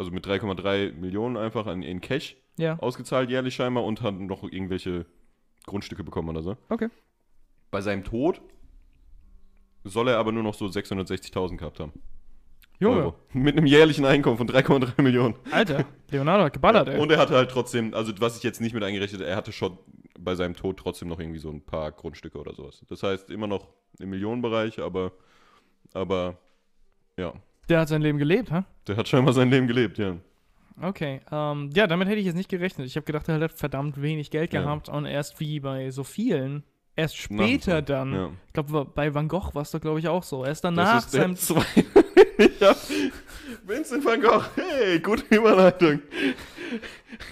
also mit 3,3 Millionen einfach an, in Cash Ja, ausgezahlt jährlich scheinbar und hat noch irgendwelche Grundstücke bekommen oder so. okay. Bei seinem Tod soll er aber nur noch so 660.000 gehabt haben. Junge. Mit einem jährlichen Einkommen von 3,3 Millionen. Alter, Leonardo hat geballert, ey. Und er hatte halt trotzdem, also was ich jetzt nicht mit eingerechnet, er hatte schon bei seinem Tod trotzdem noch irgendwie so ein paar Grundstücke oder sowas. Das heißt immer noch im Millionenbereich, aber, aber ja, Der hat sein Leben gelebt, hä? der hat scheinbar sein Leben gelebt, ja. Okay, ähm, ja, damit hätte ich jetzt nicht gerechnet. Ich habe gedacht, er hat verdammt wenig Geld Ja. gehabt und erst wie bei so vielen, erst später Tod, dann. Ja. Ich glaube, bei Van Gogh war es doch, glaube ich, auch so. Erst danach Das ist der seinem. zwei. ja. Vincent van Gogh, hey, gute Überleitung.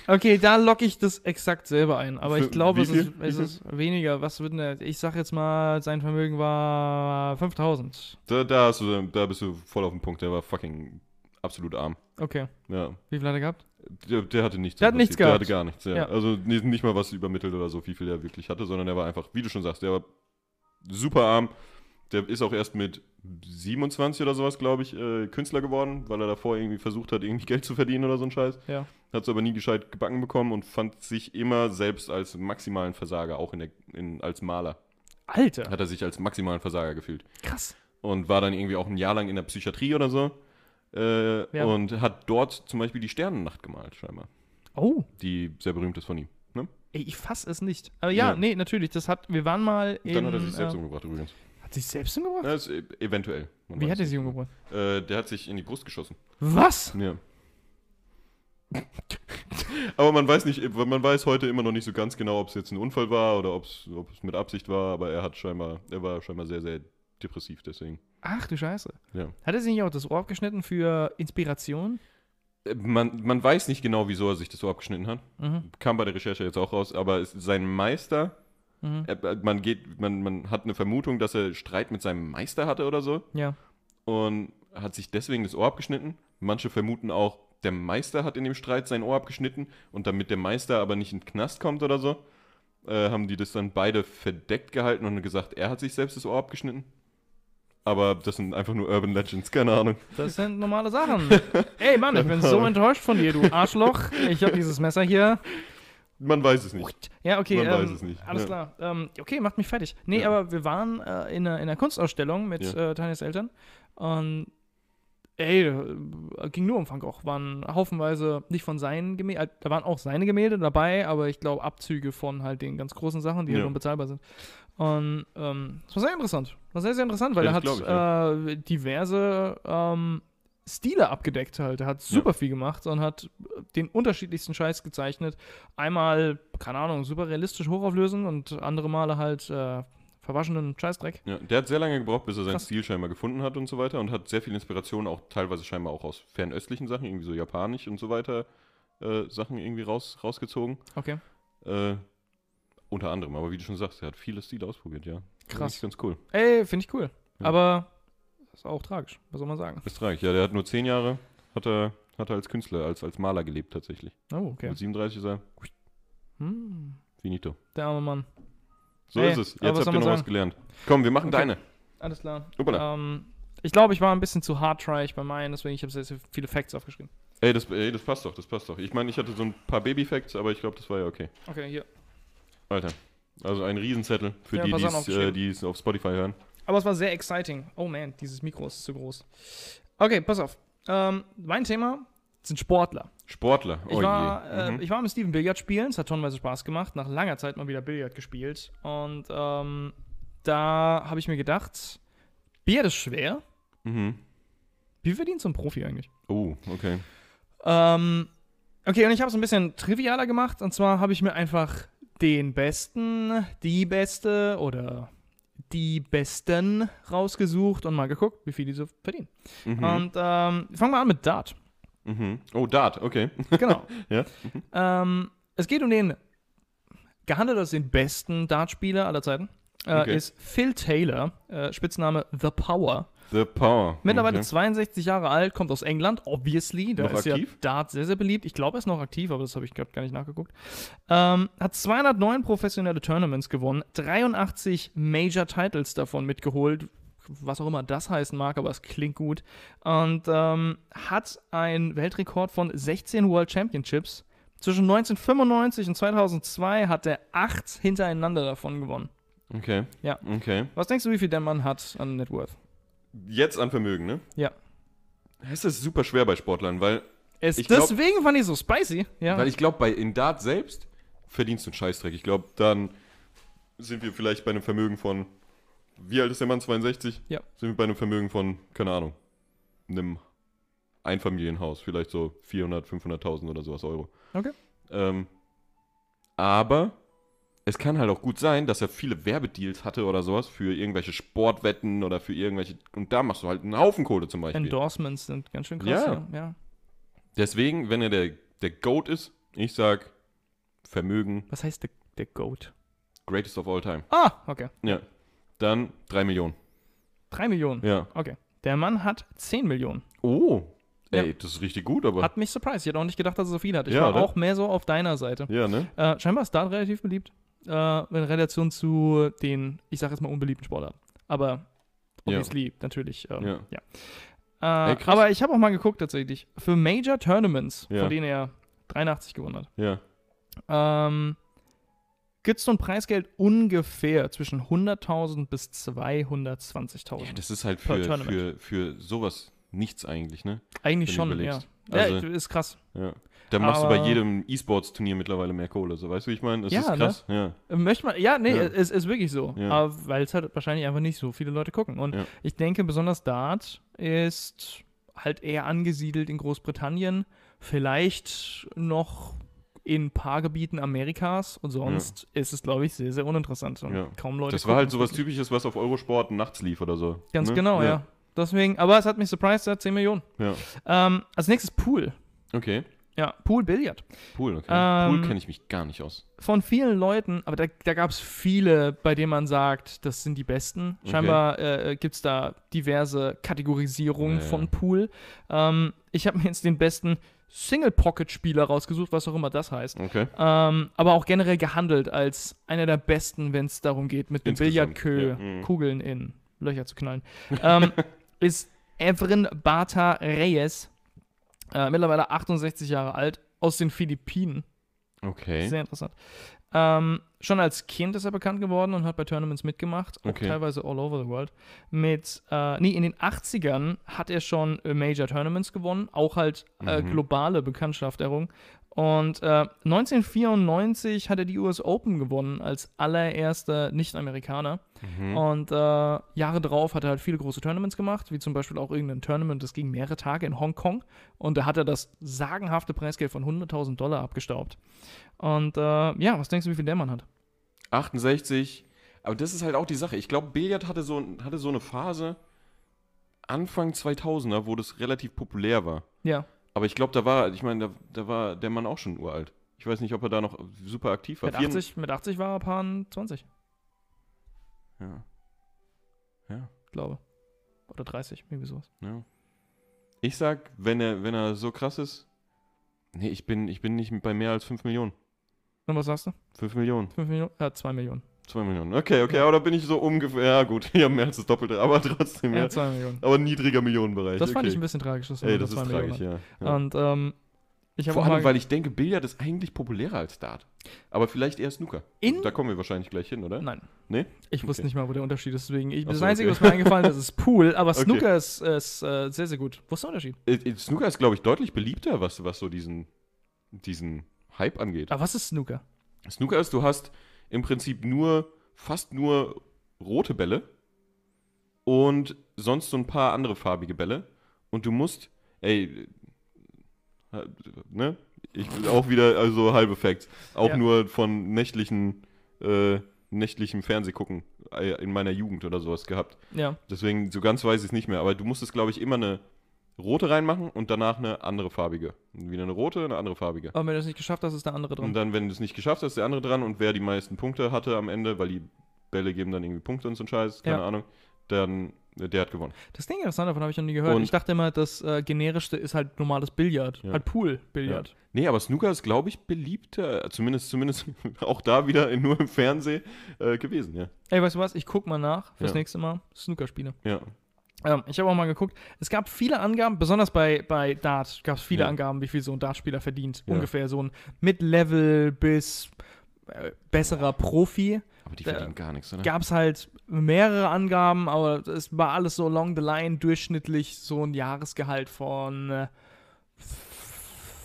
Okay, da locke ich das exakt selber ein. Aber Für ich glaube, es, ist, es ist weniger. Was wird denn der? Ich sag jetzt mal, sein Vermögen war 5000. Da, da, hast du, da bist du voll auf dem Punkt, der war fucking absolut arm. Okay, Ja. wie viel hat er gehabt? Der, der hatte nichts. Der hat nichts Prinzip. Der gehabt. hatte gar nichts, ja. Ja. Also nicht, nicht mal was übermittelt oder so, wie viel er wirklich hatte, sondern er war einfach, wie du schon sagst, der war super arm. Der ist auch erst mit 27 oder sowas, glaube ich, äh, Künstler geworden, weil er davor irgendwie versucht hat, irgendwie Geld zu verdienen oder so ein Scheiß. Ja. Hat es aber nie gescheit gebacken bekommen und fand sich immer selbst als maximalen Versager, auch in der, in, als Maler. Alter, Hat er sich als maximalen Versager gefühlt. krass. Und war dann irgendwie auch ein Jahr lang in der Psychiatrie oder so. Äh, Ja. Und hat dort zum Beispiel die Sternennacht gemalt, scheinbar. Oh, Die sehr berühmt ist von ihm. Ne? ey, ich fass es nicht. Aber ja, Ja. nee, natürlich. Das hat, wir waren mal in. Dann hat er sich selbst äh, umgebracht übrigens. Hat sich selbst umgebracht? Ja, ist, e- eventuell. Man Wie weiß hat er sich umgebracht? Äh, der hat sich in die Brust geschossen. Was? Ja. aber man weiß nicht, man weiß heute immer noch nicht so ganz genau, ob es jetzt ein Unfall war oder ob es mit Absicht war, aber er hat scheinbar, er war scheinbar sehr, sehr depressiv deswegen. Ach du Scheiße. Ja. Hat er sich nicht auch das Ohr abgeschnitten für Inspiration? Äh, Man, man weiß nicht genau, wieso er sich das so abgeschnitten hat. Mhm. Kam bei der Recherche jetzt auch raus, aber es, sein Meister, Mhm. er, man geht, man, man hat eine Vermutung, dass er Streit mit seinem Meister hatte oder so. Ja. und hat sich deswegen das Ohr abgeschnitten. Manche vermuten auch, der Meister hat in dem Streit sein Ohr abgeschnitten und damit der Meister aber nicht in den Knast kommt oder so, äh, haben die das dann beide verdeckt gehalten und gesagt, er hat sich selbst das Ohr abgeschnitten. Aber das sind einfach nur Urban Legends, keine Ahnung. Das sind normale Sachen. Ey Mann, ich bin so enttäuscht von dir, du Arschloch. Ich habe dieses Messer hier. Man weiß es nicht. Ja, okay. Man ähm, weiß es nicht, Alles ja. klar. Ähm, okay, macht mich fertig. Nee, Ja. aber wir waren äh, in, einer, in einer Kunstausstellung mit Ja. äh, Tanjas Eltern. Und ey, äh, ging nur um Van Gogh. Waren haufenweise nicht von seinen Gemälden, da waren auch seine Gemälde dabei, aber ich glaube Abzüge von halt den ganz großen Sachen, die Ja. halt unbezahlbar sind. Und ähm, das war sehr interessant. War sehr, sehr interessant, weil Ja, er hat ich, äh, diverse ähm, Stile abgedeckt halt. Er hat super viel gemacht und hat den unterschiedlichsten Scheiß gezeichnet. Einmal, keine Ahnung, super realistisch hochauflösen und andere Male halt äh, verwaschenen Scheißdreck. Ja, der hat sehr lange gebraucht, bis er seinen Krass. Stil scheinbar gefunden hat und so weiter und hat sehr viel Inspiration auch teilweise scheinbar auch aus fernöstlichen Sachen, irgendwie so japanisch und so weiter äh, Sachen irgendwie raus, rausgezogen. Okay. Äh, unter anderem, aber wie du schon sagst, er hat viele Stile ausprobiert, ja. Krass. Ist ganz cool. Ey, finde ich cool. Ja. Aber ist auch tragisch, was soll man sagen. Ist tragisch. Ja, der hat nur zehn Jahre, hat er, hat er als Künstler, als, als Maler gelebt tatsächlich. Oh, okay. Mit 37 ist er Hm, finito. der arme Mann. So Ey, ist es. Jetzt was habt ihr noch was sagen? gelernt. Komm, wir machen Okay. deine. Alles klar. Ähm, ich glaube, ich war ein bisschen zu hard-tryig bei meinen, deswegen ich habe sehr, sehr viele Facts aufgeschrieben. Ey das, ey, das passt doch, das passt doch. Ich meine, ich hatte so ein paar Baby-Facts, aber ich glaube, das war ja okay. Okay, hier. Alter. Also ein Riesenzettel für Ja, die, was die äh, es auf Spotify hören. Aber es war sehr exciting. Oh man, dieses Mikro ist zu groß. Okay, pass auf. Ähm, mein Thema sind Sportler. Sportler. Ich, oh war, je. äh, Mhm. ich war mit Steven Billard spielen, es hat tonnenweise Spaß gemacht. Nach langer Zeit mal wieder Billard gespielt. Und ähm, da habe ich mir gedacht, Billard ist schwer. Mhm. Wie verdient so ein Profi eigentlich? Oh, okay. Ähm, okay, und ich habe es ein bisschen trivialer gemacht. Und zwar habe ich mir einfach den Besten, die Beste oder die Besten rausgesucht und mal geguckt, wie viel die so verdienen. Mhm. Und ähm, fangen wir an mit Dart. Mhm. Oh, Dart, okay. Genau. Ja. ähm, es geht um den, gehandelt als den besten Dartspieler aller Zeiten, äh, Okay. ist Phil Taylor, äh, Spitzname The Power. The Power. Mittlerweile okay. 62 Jahre alt, kommt aus England, obviously. Da Noch ist aktiv? ja Dart sehr, sehr beliebt. Ich glaube, er ist noch aktiv, aber das habe ich gerade gar nicht nachgeguckt. Ähm, hat 209 professionelle Tournaments gewonnen, 83 Major Titles davon mitgeholt, was auch immer das heißen mag, aber es klingt gut. Und ähm, hat einen Weltrekord von 16 World Championships. Zwischen 1995 und 2002 hat er acht hintereinander davon gewonnen. Okay. Ja. Okay. Was denkst du, wie viel der Mann hat an Net Worth? Jetzt an Vermögen, ne? Ja. Es ist super schwer bei Sportlern, weil, Es, glaub- deswegen fand ich so spicy. Ja. weil ich glaube, bei in Dart selbst verdienst du einen Scheißdreck. Ich glaube, dann sind wir vielleicht bei einem Vermögen von, wie alt ist der Mann, 62? Ja. Sind wir bei einem Vermögen von, keine Ahnung, einem Einfamilienhaus, vielleicht so 400, 500.000 oder sowas Euro. Okay. Ähm, aber es kann halt auch gut sein, dass er viele Werbedeals hatte oder sowas für irgendwelche Sportwetten oder für irgendwelche. Und da machst du halt einen Haufen Kohle zum Beispiel. Endorsements sind ganz schön krass. Ja. Ja. ja. Deswegen, wenn er der, der GOAT ist, ich sag Vermögen, Was heißt der, der Goat? greatest of all time. Ah, okay. Ja. Dann 3 Millionen. Drei Millionen. Ja. Okay. Der Mann hat 10 Millionen. Oh. Ja. Ey, das ist richtig gut, aber. Hat mich surprised. Ich hätte auch nicht gedacht, dass er so viel hat. Ich Ja, war oder? auch mehr so auf deiner Seite. ja, ne? Äh, scheinbar ist Dart relativ beliebt. Äh, in Relation zu den, ich sage jetzt mal, unbeliebten Sportarten. Aber obviously natürlich. Ähm, Ja. Äh, Ey, aber ich habe auch mal geguckt tatsächlich. Für Major Tournaments, Ja. von denen er 83 gewonnen hat, Ja. ähm, gibt es so ein Preisgeld ungefähr zwischen 100.000 bis 220.000. ja. Das ist halt für, für, für sowas nichts eigentlich, ne? Eigentlich wenn schon, ja. überlegst. ja. Also- Ist krass. Ja. Da machst du bei Aber- jedem E-Sports-Turnier mittlerweile mehr Kohle. So, weißt du, wie ich meine? Das Ja, ist ne? krass. Ja. Möchte man, ja, nee, Ja. es ist wirklich so. Ja. Aber weil es halt wahrscheinlich einfach nicht so viele Leute gucken. Und Ja. ich denke, besonders Dart ist halt eher angesiedelt in Großbritannien, vielleicht noch in ein paar Gebieten Amerikas und sonst ist es, glaube ich, sehr, sehr uninteressant. Und Ja. kaum Leute Das war halt sowas es. Typisches, was auf Eurosport nachts lief oder so. Ganz ne? genau, ja. Deswegen, aber es hat mich surprised, er hat 10 Millionen. Ja. Ähm, als nächstes Pool. Okay. Ja, Pool Billard. Pool, okay. Ähm, Pool kenne ich mich gar nicht aus. von vielen Leuten, aber da, da gab es viele, bei denen man sagt, das sind die besten. Okay. Scheinbar äh, gibt es da diverse Kategorisierungen ja. von Pool. Ähm, ich habe mir jetzt den besten Single-Pocket-Spieler rausgesucht, was auch immer das heißt. Okay. Ähm, aber auch generell gehandelt als einer der besten, wenn es darum geht, mit Insgesamt, Billardkö ja, mhm. Kugeln in Löcher zu knallen. ähm, ist Evren Bata Reyes, äh, mittlerweile 68 Jahre alt, aus den Philippinen. Okay. Sehr interessant. Ähm, schon als Kind ist er bekannt geworden und hat bei Tournaments mitgemacht, auch Okay. teilweise all over the world. Mit, äh, nee, in den 80ern hat er schon äh, Major Tournaments gewonnen, auch halt äh, Mhm. globale Bekanntschaft errungen. Und äh, 1994 hat er die US Open gewonnen als allererster Nicht-Amerikaner. Mhm. Und äh, Jahre drauf hat er halt viele große Tournaments gemacht, wie zum Beispiel auch irgendein Tournament, das ging mehrere Tage in Hongkong. Und da hat er das sagenhafte Preisgeld von 100.000 Dollar abgestaubt. Und äh, ja, was denkst du, wie viel der Mann hat? 68. Aber das ist halt auch die Sache. Ich glaube, Billard hatte so, hatte so eine Phase Anfang 2000er, wo das relativ populär war. Ja, Aber ich glaube, da war, ich meine, da, da war der Mann auch schon uralt. Ich weiß nicht, ob er da noch super aktiv war. mit Vier- 80, mit 80 war er Paar 20, Ja. Ja, glaube Oder 30, irgendwie sowas. ja. Ich sag, wenn er, wenn er so krass ist. Nee, ich bin, ich bin nicht bei mehr als 5 Millionen. Und was sagst du? 5 Millionen. 5 Millionen? Ja, 2 Millionen. 2 Millionen. Okay, okay, aber da bin ich so ungefähr. Ja, gut, ich habe mehr als das Doppelte, aber trotzdem, ja. Ja, 2 Millionen. Aber niedriger Millionenbereich. Das fand okay. ich ein bisschen tragisch. Ey, das ist tragisch, ja. ja. Und ähm, ich Vor allem, weil ich denke, Billard ist eigentlich populärer als Dart. Aber vielleicht eher Snooker. In- da kommen wir wahrscheinlich gleich hin, oder? Nein. Nee? Ich wusste Okay. nicht mal, wo der Unterschied ist. Deswegen, ich, das so, Einzige, okay. was mir eingefallen ist, ist Pool. Aber Okay. Snooker ist, ist äh, sehr, sehr gut. Wo ist der Unterschied? Äh, äh, Snooker ist, glaube ich, deutlich beliebter, was, was so diesen, diesen Hype angeht. Aber was ist Snooker? Snooker ist, du hast im Prinzip nur, fast nur rote Bälle und sonst so ein paar andere farbige Bälle. Und du musst, ey, ne? Ich bin auch wieder, also halbe Facts. Auch Ja. nur von nächtlichen, äh, nächtlichem Fernsehgucken äh, in meiner Jugend oder sowas gehabt. Ja. Deswegen, so ganz weiß ich es nicht mehr. Aber du musstest, glaube ich, immer eine rote reinmachen und danach eine andere farbige. Wieder eine rote, eine andere farbige. Aber wenn du das nicht geschafft hast, ist der andere dran. Und dann, wenn du es nicht geschafft hast, ist der andere dran und wer die meisten Punkte hatte am Ende, weil die Bälle geben dann irgendwie Punkte und so ein Scheiß, keine Ja. Ahnung, dann äh, der hat gewonnen. Das Ding interessant, davon habe ich noch nie gehört. Und- ich dachte immer, das äh, generischste ist halt normales Billard. Ja. Halt Pool-Billard. Nee, aber Snooker ist, glaube ich, beliebter, äh, zumindest, zumindest auch da wieder nur im Fernsehen äh, gewesen, ja. Ey, weißt du was? Ich guck mal nach fürs Ja. nächste Mal. Snookerspiele. Ja. Ähm, ich habe auch mal geguckt. Es gab viele Angaben, besonders bei, bei Dart gab es viele Ja. Angaben, wie viel so ein Dartspieler verdient. Ja. Ungefähr so ein Mid-Level bis äh, besserer Profi. Aber die verdienen gar nichts, oder? Gab es halt mehrere Angaben, aber es war alles so along the line, durchschnittlich so ein Jahresgehalt von äh,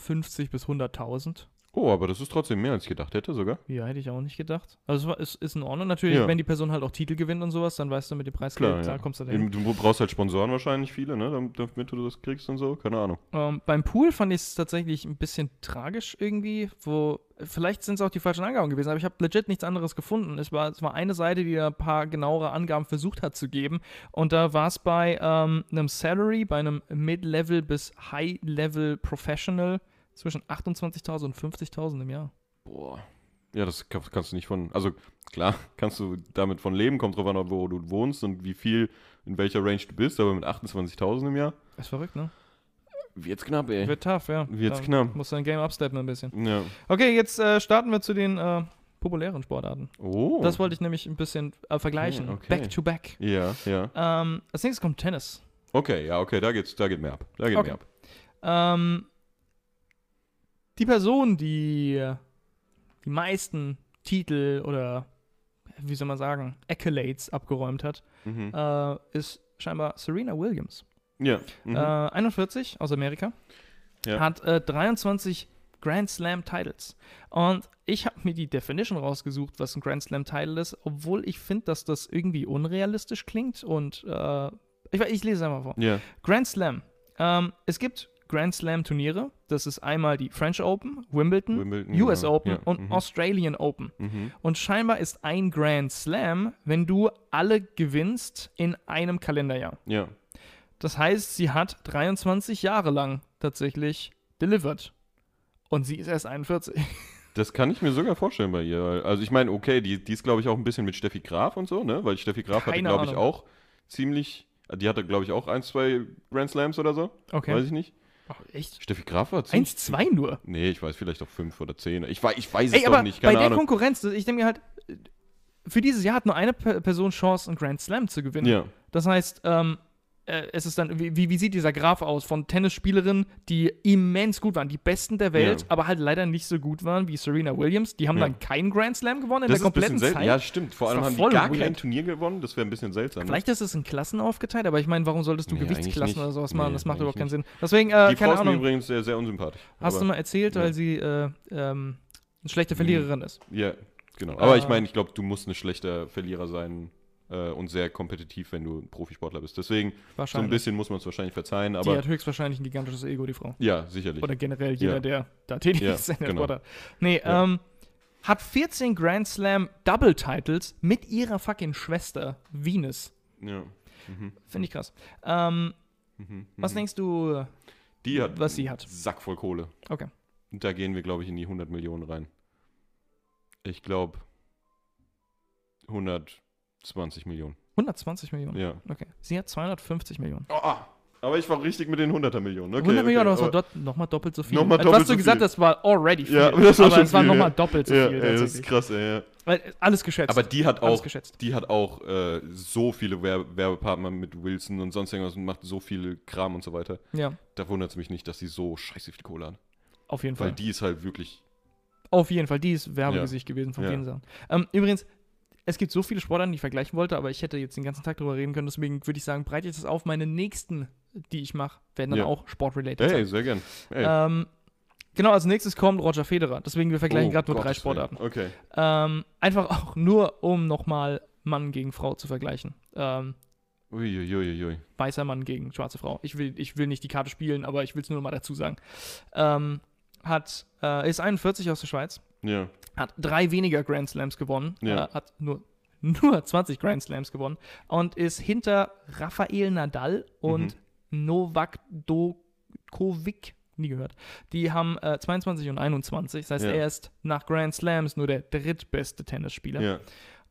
50 bis 100.000. Oh, aber das ist trotzdem mehr, als ich gedacht hätte sogar. Ja, hätte ich auch nicht gedacht. Also es ist in Ordnung. Natürlich, Ja. wenn die Person halt auch Titel gewinnt und sowas, dann weißt du mit dem Preisgeld, Klar, da ja. kommst du dahin. Du brauchst halt Sponsoren wahrscheinlich viele, ne, damit, damit du das kriegst und so, keine Ahnung. Ähm, beim Pool fand ich es tatsächlich ein bisschen tragisch irgendwie, wo vielleicht sind es auch die falschen Angaben gewesen, aber ich habe legit nichts anderes gefunden. Es war, es war eine Seite, die da ein paar genauere Angaben versucht hat zu geben und da war es bei ähm, einem Salary, bei einem Mid-Level bis High-Level Professional zwischen 28.000 und 50.000 im Jahr. Boah. Ja, das kann- kannst du nicht von. Also klar, kannst du damit von leben, kommt drauf an, wo du wohnst und wie viel, in welcher Range du bist, aber mit 28.000 im Jahr Ist verrückt, ne? wird's knapp, ey. Wird tough, ja. Wird's Da knapp. Musst du dein Game upsteppen ein bisschen. Ja. Okay, jetzt äh, starten wir zu den äh, populären Sportarten. Oh. Das wollte ich nämlich ein bisschen äh, vergleichen. Okay, okay. Back to back. Ja, ja. Ähm, als nächstes kommt Tennis. Okay, ja, okay, da geht's, da geht mehr ab. Da geht Okay. mehr ab. Ähm, die Person, die die meisten Titel oder wie soll man sagen, Accolades abgeräumt hat, Mhm. äh, ist scheinbar Serena Williams. ja. Mhm. Äh, 41 aus Amerika. Ja. Hat äh, 23 Grand Slam Titles. Und ich habe mir die Definition rausgesucht, was ein Grand Slam Title ist, obwohl ich finde, dass das irgendwie unrealistisch klingt. Und äh, ich, ich lese es einfach vor. ja. Grand Slam. Ähm, es gibt Grand Slam Turniere. Das ist einmal die French Open, Wimbledon, Wimbledon, US genau. Open Ja, und mhm. Australian Open. Mhm. Und scheinbar ist ein Grand Slam, wenn du alle gewinnst in einem Kalenderjahr. Ja. Das heißt, sie hat 23 Jahre lang tatsächlich delivered. Und sie ist erst 41. Das kann ich mir sogar vorstellen bei ihr. Also ich meine, okay, die, die ist, glaube ich, auch ein bisschen mit Steffi Graf und so, ne? Weil Steffi Graf hatte, Keine glaube ich, auch ziemlich. Die hatte, glaube ich, auch ein, zwei Grand Slams oder so. Okay. Weiß ich nicht. Ach, echt? Steffi Graf war ziemlich. 1, 2 nur. Nee, ich weiß vielleicht auch fünf oder zehn. Ich weiß, ich weiß es Ey, doch aber nicht, bei keine der Ahnung. Konkurrenz, ich denke mir halt, für dieses Jahr hat nur eine Pe- Person Chance, einen Grand Slam zu gewinnen. Ja, Das heißt, ähm, äh, es ist dann, wie, wie sieht dieser Graph aus von Tennisspielerinnen, die immens gut waren, die besten der Welt, Ja. aber halt leider nicht so gut waren wie Serena Williams. Die haben Ja. dann keinen Grand Slam gewonnen in Das der ist ein bisschen kompletten. Zeit. Ja, stimmt. Vor allem haben die gar weird. kein Turnier gewonnen. Das wäre ein bisschen seltsam. ne? Vielleicht ist es in Klassen aufgeteilt, aber ich meine, warum solltest du Nee, Gewichtsklassen oder sowas machen? Nee, das macht überhaupt keinen. Sinn. Deswegen, äh, die Frau keine ist mir Ahnung, übrigens sehr, sehr unsympathisch. hast du aber, mal erzählt, ja. weil sie äh, ähm, eine schlechte Verliererin ist. Ja, genau. Aber ich Äh, meine, ich glaube, du musst ein schlechter Verlierer sein äh, und sehr kompetitiv, wenn du ein Profisportler bist. Deswegen, so ein bisschen muss man es wahrscheinlich verzeihen, die aber hat höchstwahrscheinlich ein gigantisches Ego, die Frau. ja, sicherlich. Oder generell jeder, Ja. der da tätig Ja, ist in der genau. Sportart. Nee, Ja. ähm, hat 14 Grand Slam Double Titles mit ihrer fucking Schwester Venus. Ja. Mhm. Finde ich krass. Ähm, Mhm. was Mhm. denkst du, Die hat was sie hat? Sack voll Kohle. Okay. Und da gehen wir, glaube ich, in die 100 Millionen rein. Ich glaube 120 Millionen. 120 Millionen. Ja. Okay. Sie hat 250 Millionen. Oh, ah. Aber ich war richtig mit den 100er Millionen. Okay, 100 Millionen, aber okay, es war nochmal doppelt so viel. Nochmal Also, doppelt was du so gesagt viel. hast, war already viel. Ja, das war aber es war nochmal ja. doppelt so ja, viel ey, das ist krass, ey, ja. Weil, äh, alles geschätzt. Aber die hat alles auch, geschätzt. die hat auch äh, so viele Werbe Werbepartner mit Wilson und sonst irgendwas und macht so viel Kram und so weiter. Ja, Da wundert es mich nicht, dass sie so scheiße viel Kohle hat. auf jeden Weil Fall. die ist halt wirklich. Auf jeden Fall, die ist Werbegesicht gewesen von Ja. vielen Sachen. Ähm, übrigens, es gibt so viele Sportarten, die ich vergleichen wollte, aber ich hätte jetzt den ganzen Tag drüber reden können, deswegen würde ich sagen, breite ich das auf. Meine nächsten, die ich mache, werden dann Ja. auch sportrelated Hey, sein. sehr gern. Hey. Ähm, genau, als nächstes kommt Roger Federer. Deswegen, wir vergleichen Oh, gerade nur drei Gottes Willen. Sportarten. Okay. Ähm, einfach auch nur, um nochmal Mann gegen Frau zu vergleichen. Ähm, Uiuiuiui. weißer Mann gegen schwarze Frau. Ich will, ich will nicht die Karte spielen, aber ich will es nur mal dazu sagen. Ähm, hat, äh, ist 41 aus der Schweiz, Ja. Hat drei weniger Grand Slams gewonnen, Ja. äh, hat nur, nur 20 Grand Slams gewonnen und ist hinter Rafael Nadal und Novak Djokovic, nie gehört. Die haben äh, 22 und 21, das heißt, Ja. er ist nach Grand Slams nur der drittbeste Tennisspieler ja.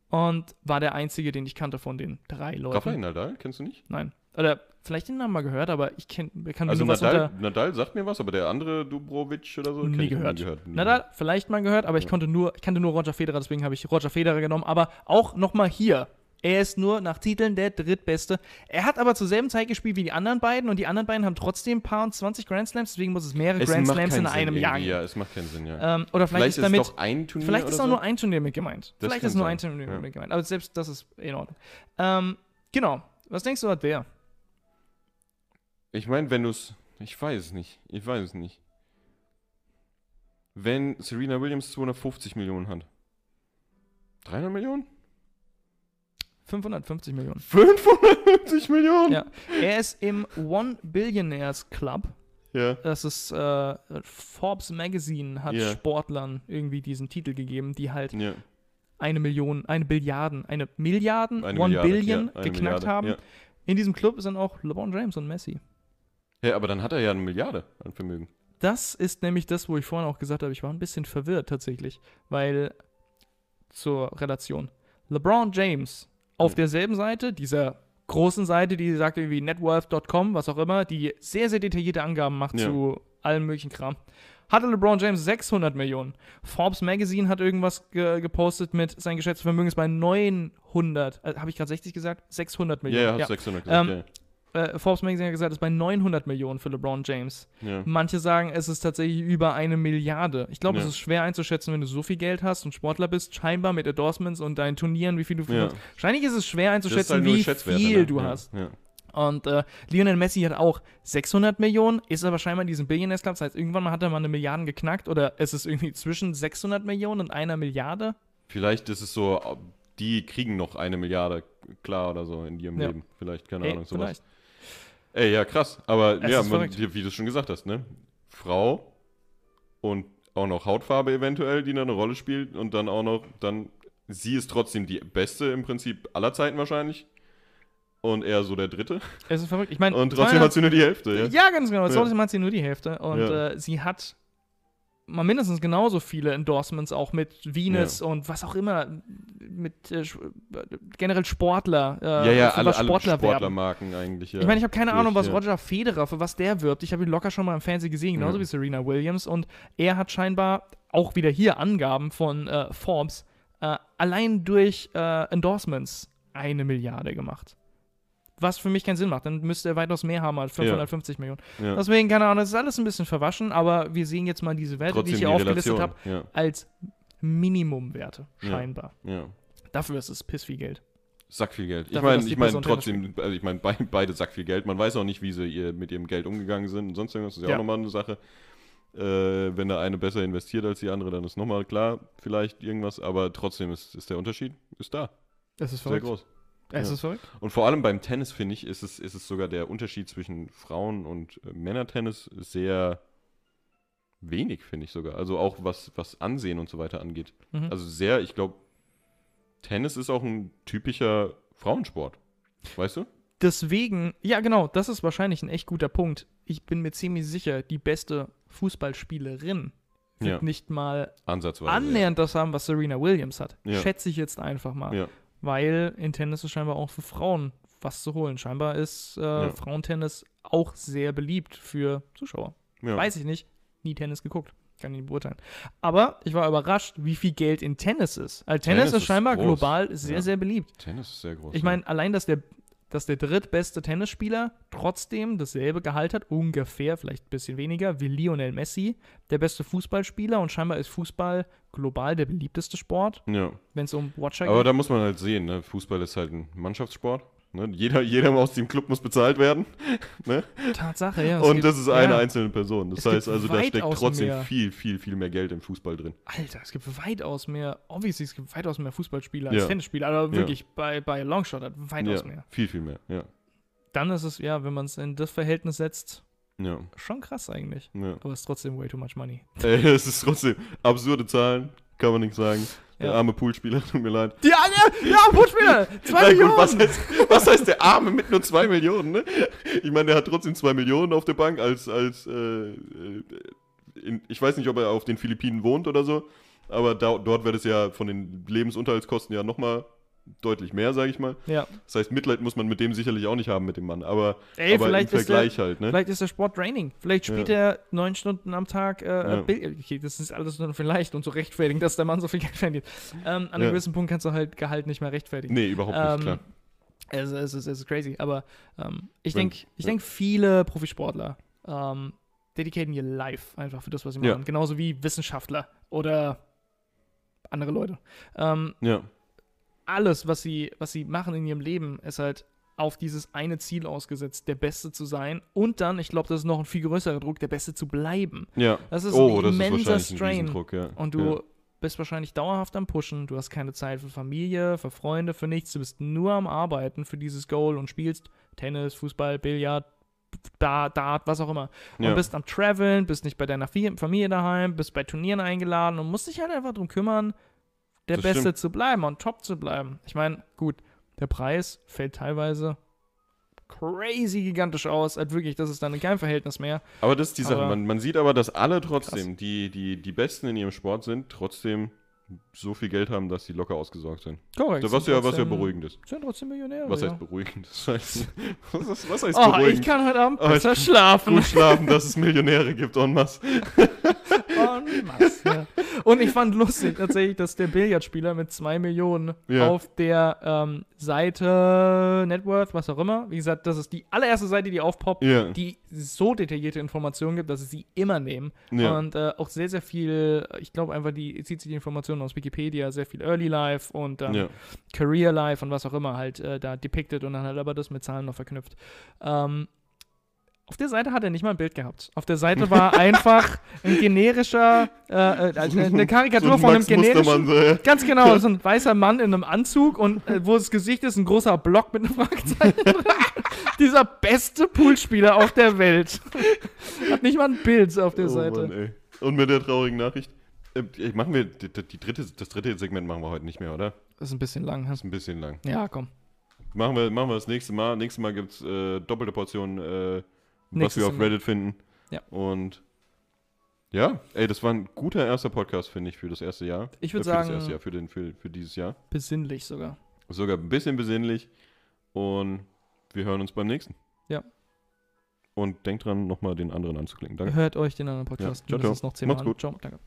und war der einzige, den ich kannte von den drei Leuten. Rafael Nadal, kennst du nicht? Nein. Oder vielleicht den Namen mal gehört, aber ich kenn, kann Also nur was Nadal, unter Nadal sagt mir was, aber der andere Dubrovic oder so? Nie ich noch gehört. Nie Nadal vielleicht mal gehört, aber ich Ja. konnte nur, ich kannte nur Roger Federer, deswegen habe ich Roger Federer genommen. Aber auch nochmal hier. Er ist nur nach Titeln der drittbeste. Er hat aber zur selben Zeit gespielt wie die anderen beiden und die anderen beiden haben trotzdem ein paar und 20 Grand Slams, deswegen muss es mehrere Es Grand Slams in einem Jahr geben. Ja, es macht keinen Sinn, ja. Ähm, oder vielleicht, Vielleicht ist ist damit, es doch ein Turnier vielleicht ist auch so? nur ein Turnier mit gemeint. Das vielleicht ist nur sein, ein Turnier ja. mit gemeint. Aber selbst das ist in Ordnung. Ähm, genau. Was denkst du, hat der? Ich meine, wenn du es. Ich weiß es nicht. Ich weiß es nicht. Wenn Serena Williams 250 Millionen hat. 300 Millionen? 550 Millionen. 550 Millionen? Ja. Er ist im One Billionaires Club. Ja. Das ist äh, Forbes Magazine hat Ja. Sportlern irgendwie diesen Titel gegeben, die halt ja. eine Million, eine Billiarden, eine Milliarden, Eine One Milliarde, Billion eine geknackt Milliarde, haben. In diesem Club sind auch LeBron James und Messi. Ja, aber dann hat er ja eine Milliarde an Vermögen. Das ist nämlich das, wo ich vorhin auch gesagt habe, ich war ein bisschen verwirrt tatsächlich, weil zur Relation. LeBron James auf Ja. derselben Seite, dieser großen Seite, die sagt irgendwie networth.com, was auch immer, die sehr, sehr detaillierte Angaben macht Ja. zu allem möglichen Kram. Hatte LeBron James 600 Millionen. Forbes Magazine hat irgendwas ge gepostet mit, sein geschätztes Vermögen ist bei 900, äh, habe ich gerade 60 gesagt? 600 Ja, Millionen. er hat 600 gesagt. Ähm, Äh, Forbes Magazine hat gesagt, es ist bei 900 Millionen für LeBron James. ja. ja. Manche sagen, es ist tatsächlich über eine Milliarde. Ich glaube, Ja. es ist schwer einzuschätzen, wenn du so viel Geld hast und Sportler bist, scheinbar mit Endorsements und deinen Turnieren, wie viel du Ja. hast. Wahrscheinlich ist es schwer ist einzuschätzen, halt wie viel ne? du ja. hast. Ja. Und äh, Lionel Messi hat auch 600 Millionen, ist aber scheinbar in diesem Billionaires Club. Das heißt, irgendwann mal hat er mal eine Milliarde geknackt oder es ist irgendwie zwischen 600 Millionen und einer Milliarde. Vielleicht ist es so, die kriegen noch eine Milliarde, klar oder so in ihrem Ja. Leben. Vielleicht, keine Ey, Ahnung, sowas. vielleicht. Ey, ja, krass. Aber Es ja, man, wie, du schon gesagt hast, ne? Frau und auch noch Hautfarbe eventuell, die da eine Rolle spielt. Und dann auch noch, dann, sie ist trotzdem die beste im Prinzip aller Zeiten wahrscheinlich. Und er so der dritte. Es ist verrückt. Ich meine, Und trotzdem hat sie nur die Hälfte, ja? Ja, ganz genau. Ja. Trotzdem hat sie nur die Hälfte. Und Ja. äh, sie hat mal mindestens genauso viele Endorsements auch mit Venus und was auch immer, mit äh, generell Sportler. Äh, ja, ja, alle, was alle Sportler werben. Sportlermarken eigentlich, ja. Ich meine, ich habe keine Durch, Ahnung, was ja. Roger Federer, für was der wirbt. Ich habe ihn locker schon mal im Fernsehen gesehen, genauso Ja. wie Serena Williams. Und er hat scheinbar auch wieder hier Angaben von äh, Forbes äh, allein durch äh, Endorsements eine Milliarde gemacht. Was für mich keinen Sinn macht. Dann müsste er weitaus mehr haben als 550 Millionen. Ja. Deswegen, keine Ahnung, das ist alles ein bisschen verwaschen, aber wir sehen jetzt mal diese Werte, Trotzdem die ich die hier aufgelistet Relation. habe, Ja, als Minimumwerte, Ja. scheinbar. ja. Dafür ist es piss viel Geld. Sack viel Geld. Ich meine, die ich meine trotzdem, also ich meine, bei, beide Sack viel Geld. Man weiß auch nicht, wie sie ihr, mit ihrem Geld umgegangen sind und sonst irgendwas. Das ist ja, Ja. auch nochmal eine Sache. Äh, wenn der eine besser investiert als die andere, dann ist nochmal klar, vielleicht irgendwas, aber trotzdem ist, ist der Unterschied ist da. Es ist Sehr verrückt. groß. Es Ja. ist verrückt. Und vor allem beim Tennis, finde ich, ist es, ist es sogar der Unterschied zwischen Frauen- und äh, Männertennis sehr wenig, finde ich sogar. Also auch was, was Ansehen und so weiter angeht. Mhm. Also sehr, ich glaube, Tennis ist auch ein typischer Frauensport. Weißt du? Deswegen, ja genau, das ist wahrscheinlich ein echt guter Punkt. Ich bin mir ziemlich sicher, die beste Fußballspielerin wird Ja. nicht mal Ansatzweise. annähernd das haben, was Serena Williams hat. Ja. Schätze ich jetzt einfach mal. Weil in Tennis ist scheinbar auch für Frauen was zu holen. Scheinbar ist äh, Ja. Frauentennis auch sehr beliebt für Zuschauer. Ja. Weiß ich nicht. Nie Tennis geguckt. Kann ich nicht beurteilen. Aber ich war überrascht, wie viel Geld in Tennis ist. Also Tennis, Tennis ist ist scheinbar groß. global sehr, Ja. sehr beliebt. Tennis ist sehr groß. Ich meine, allein, dass der, dass der drittbeste Tennisspieler trotzdem dasselbe Gehalt hat, ungefähr, vielleicht ein bisschen weniger, wie Lionel Messi, der beste Fußballspieler und scheinbar ist Fußball global der beliebteste Sport, ja. wenn es um Watcher Aber geht. da muss man halt sehen, ne? Fußball ist halt ein Mannschaftssport. Ne? Jeder, jeder aus dem Club muss bezahlt werden. Ne? Tatsache, ja. Und gibt- das ist eine ja. einzelne Person. Das Es heißt also, da steckt trotzdem mehr. viel, viel, viel mehr Geld im Fußball drin. Alter, es gibt weitaus mehr, obviously, es gibt weitaus mehr Fußballspieler als Ja. Tennisspieler, aber Ja. wirklich bei, bei Longshot hat weitaus ja, mehr. Viel, viel mehr. Ja. Dann ist es, ja, wenn man es in das Verhältnis setzt, Ja. schon krass eigentlich. ja. Aber es ist trotzdem way too much money. Ey, es ist trotzdem absurde Zahlen, kann man nicht sagen. Der Ja. arme Poolspieler, tut mir leid. Ja, ja, ja, Bootspieler! Zwei Na Millionen! gut, was heißt, was heißt der Arme mit nur zwei Millionen, ne? Ich meine, der hat trotzdem zwei Millionen auf der Bank als, als äh, äh, in, ich weiß nicht, ob er auf den Philippinen wohnt oder so, aber da, dort wird es ja von den Lebensunterhaltskosten ja nochmal deutlich mehr, sage ich mal. Ja. Das heißt, Mitleid muss man mit dem sicherlich auch nicht haben, mit dem Mann, aber, Ey, aber im vielleicht ist, der, Vergleich halt, ne? vielleicht ist der Sport draining. Vielleicht spielt Ja. er neun Stunden am Tag äh, Ja. Okay, das ist alles nur vielleicht und so rechtfertigen, dass der Mann so viel Geld verdient. Ähm, an einem Ja. gewissen Punkt kannst du halt Gehalt nicht mehr rechtfertigen. Nee, überhaupt nicht, Ähm, klar. Es, es, ist, es ist crazy, aber ähm, ich denke, ich ja. denk, viele Profisportler ähm, dedicaten ihr Life einfach für das, was sie machen. Genauso wie Wissenschaftler oder andere Leute. Ähm, Ja, alles, was sie, was sie machen in ihrem Leben, ist halt auf dieses eine Ziel ausgesetzt, der Beste zu sein. Und dann, ich glaube, das ist noch ein viel größerer Druck, der Beste zu bleiben. ja. Das ist oh, ein das ist immenser ein Strain. Riesendruck, ja. Und du ja. bist wahrscheinlich dauerhaft am Pushen, du hast keine Zeit für Familie, für Freunde, für nichts. Du bist nur am Arbeiten für dieses Goal und spielst Tennis, Fußball, Billard, Dart, Dart was auch immer. Und ja. bist am Traveln, bist nicht bei deiner Familie daheim, bist bei Turnieren eingeladen und musst dich halt einfach darum kümmern, der Das Beste stimmt. zu bleiben und top zu bleiben. Ich meine, gut, der Preis fällt teilweise crazy gigantisch aus. Halt wirklich, das ist dann kein Verhältnis mehr. Aber das ist die Sache. Man, man sieht aber, dass alle trotzdem, die, die, die Besten in ihrem Sport sind, trotzdem so viel Geld haben, dass sie locker ausgesorgt sind. Korrekt. was, ja, was ja beruhigend ist. Sind trotzdem Millionäre. Was ja. heißt beruhigend? Das heißt, was, ist- was heißt Oh, ich beruhigend? kann heute Abend Oh, ich besser kann schlafen. Gut schlafen, dass es Millionäre gibt en masse. En masse, ja. Und ich fand lustig tatsächlich, dass der Billardspieler mit 2 Millionen Ja. auf der ähm, Seite Networth, was auch immer, wie gesagt, das ist die allererste Seite, die aufpoppt, Ja. die so detaillierte Informationen gibt, dass sie sie immer nehmen. Ja. Und äh, auch sehr, sehr viel, ich glaube einfach, die zieht sich die Informationen aus Wikipedia, sehr viel Early Life und ähm, ja. Career Life und was auch immer halt äh, da depicted und dann halt aber das mit Zahlen noch verknüpft. Ähm, auf der Seite hat er nicht mal ein Bild gehabt. Auf der Seite war einfach ein generischer, äh, äh, also eine Karikatur So ein von einem generischen. so. Ganz genau, so ein weißer Mann in einem Anzug und äh, wo das Gesicht ist, ein großer Block mit einem Fragezeichen drin. Dieser beste Poolspieler auf der Welt. Hat nicht mal ein Bild auf der Oh Seite. Mann. Und mit der traurigen Nachricht. Äh, machen wir die, die dritte, das dritte Segment machen wir heute nicht mehr, oder? Das ist ein bisschen lang. Das ist ein bisschen lang. Ja, komm. Machen wir, machen wir das nächste Mal. Nächstes Mal gibt es äh, doppelte Portion, äh, was wir auf. Reddit finden. Ja. Und ja, ey, das war ein guter erster Podcast, finde ich, für das erste Jahr. Ich würd äh, für das sagen- erste Jahr, für, den, für, für dieses Jahr. Besinnlich sogar. Sogar ein bisschen besinnlich. Und wir hören uns beim nächsten. Ja. Und denkt dran, nochmal den anderen anzuklicken. Danke. Hört euch den anderen Podcast. Ja, ciao, ciao. ist noch zehnmal Macht's an. gut. Ciao, danke.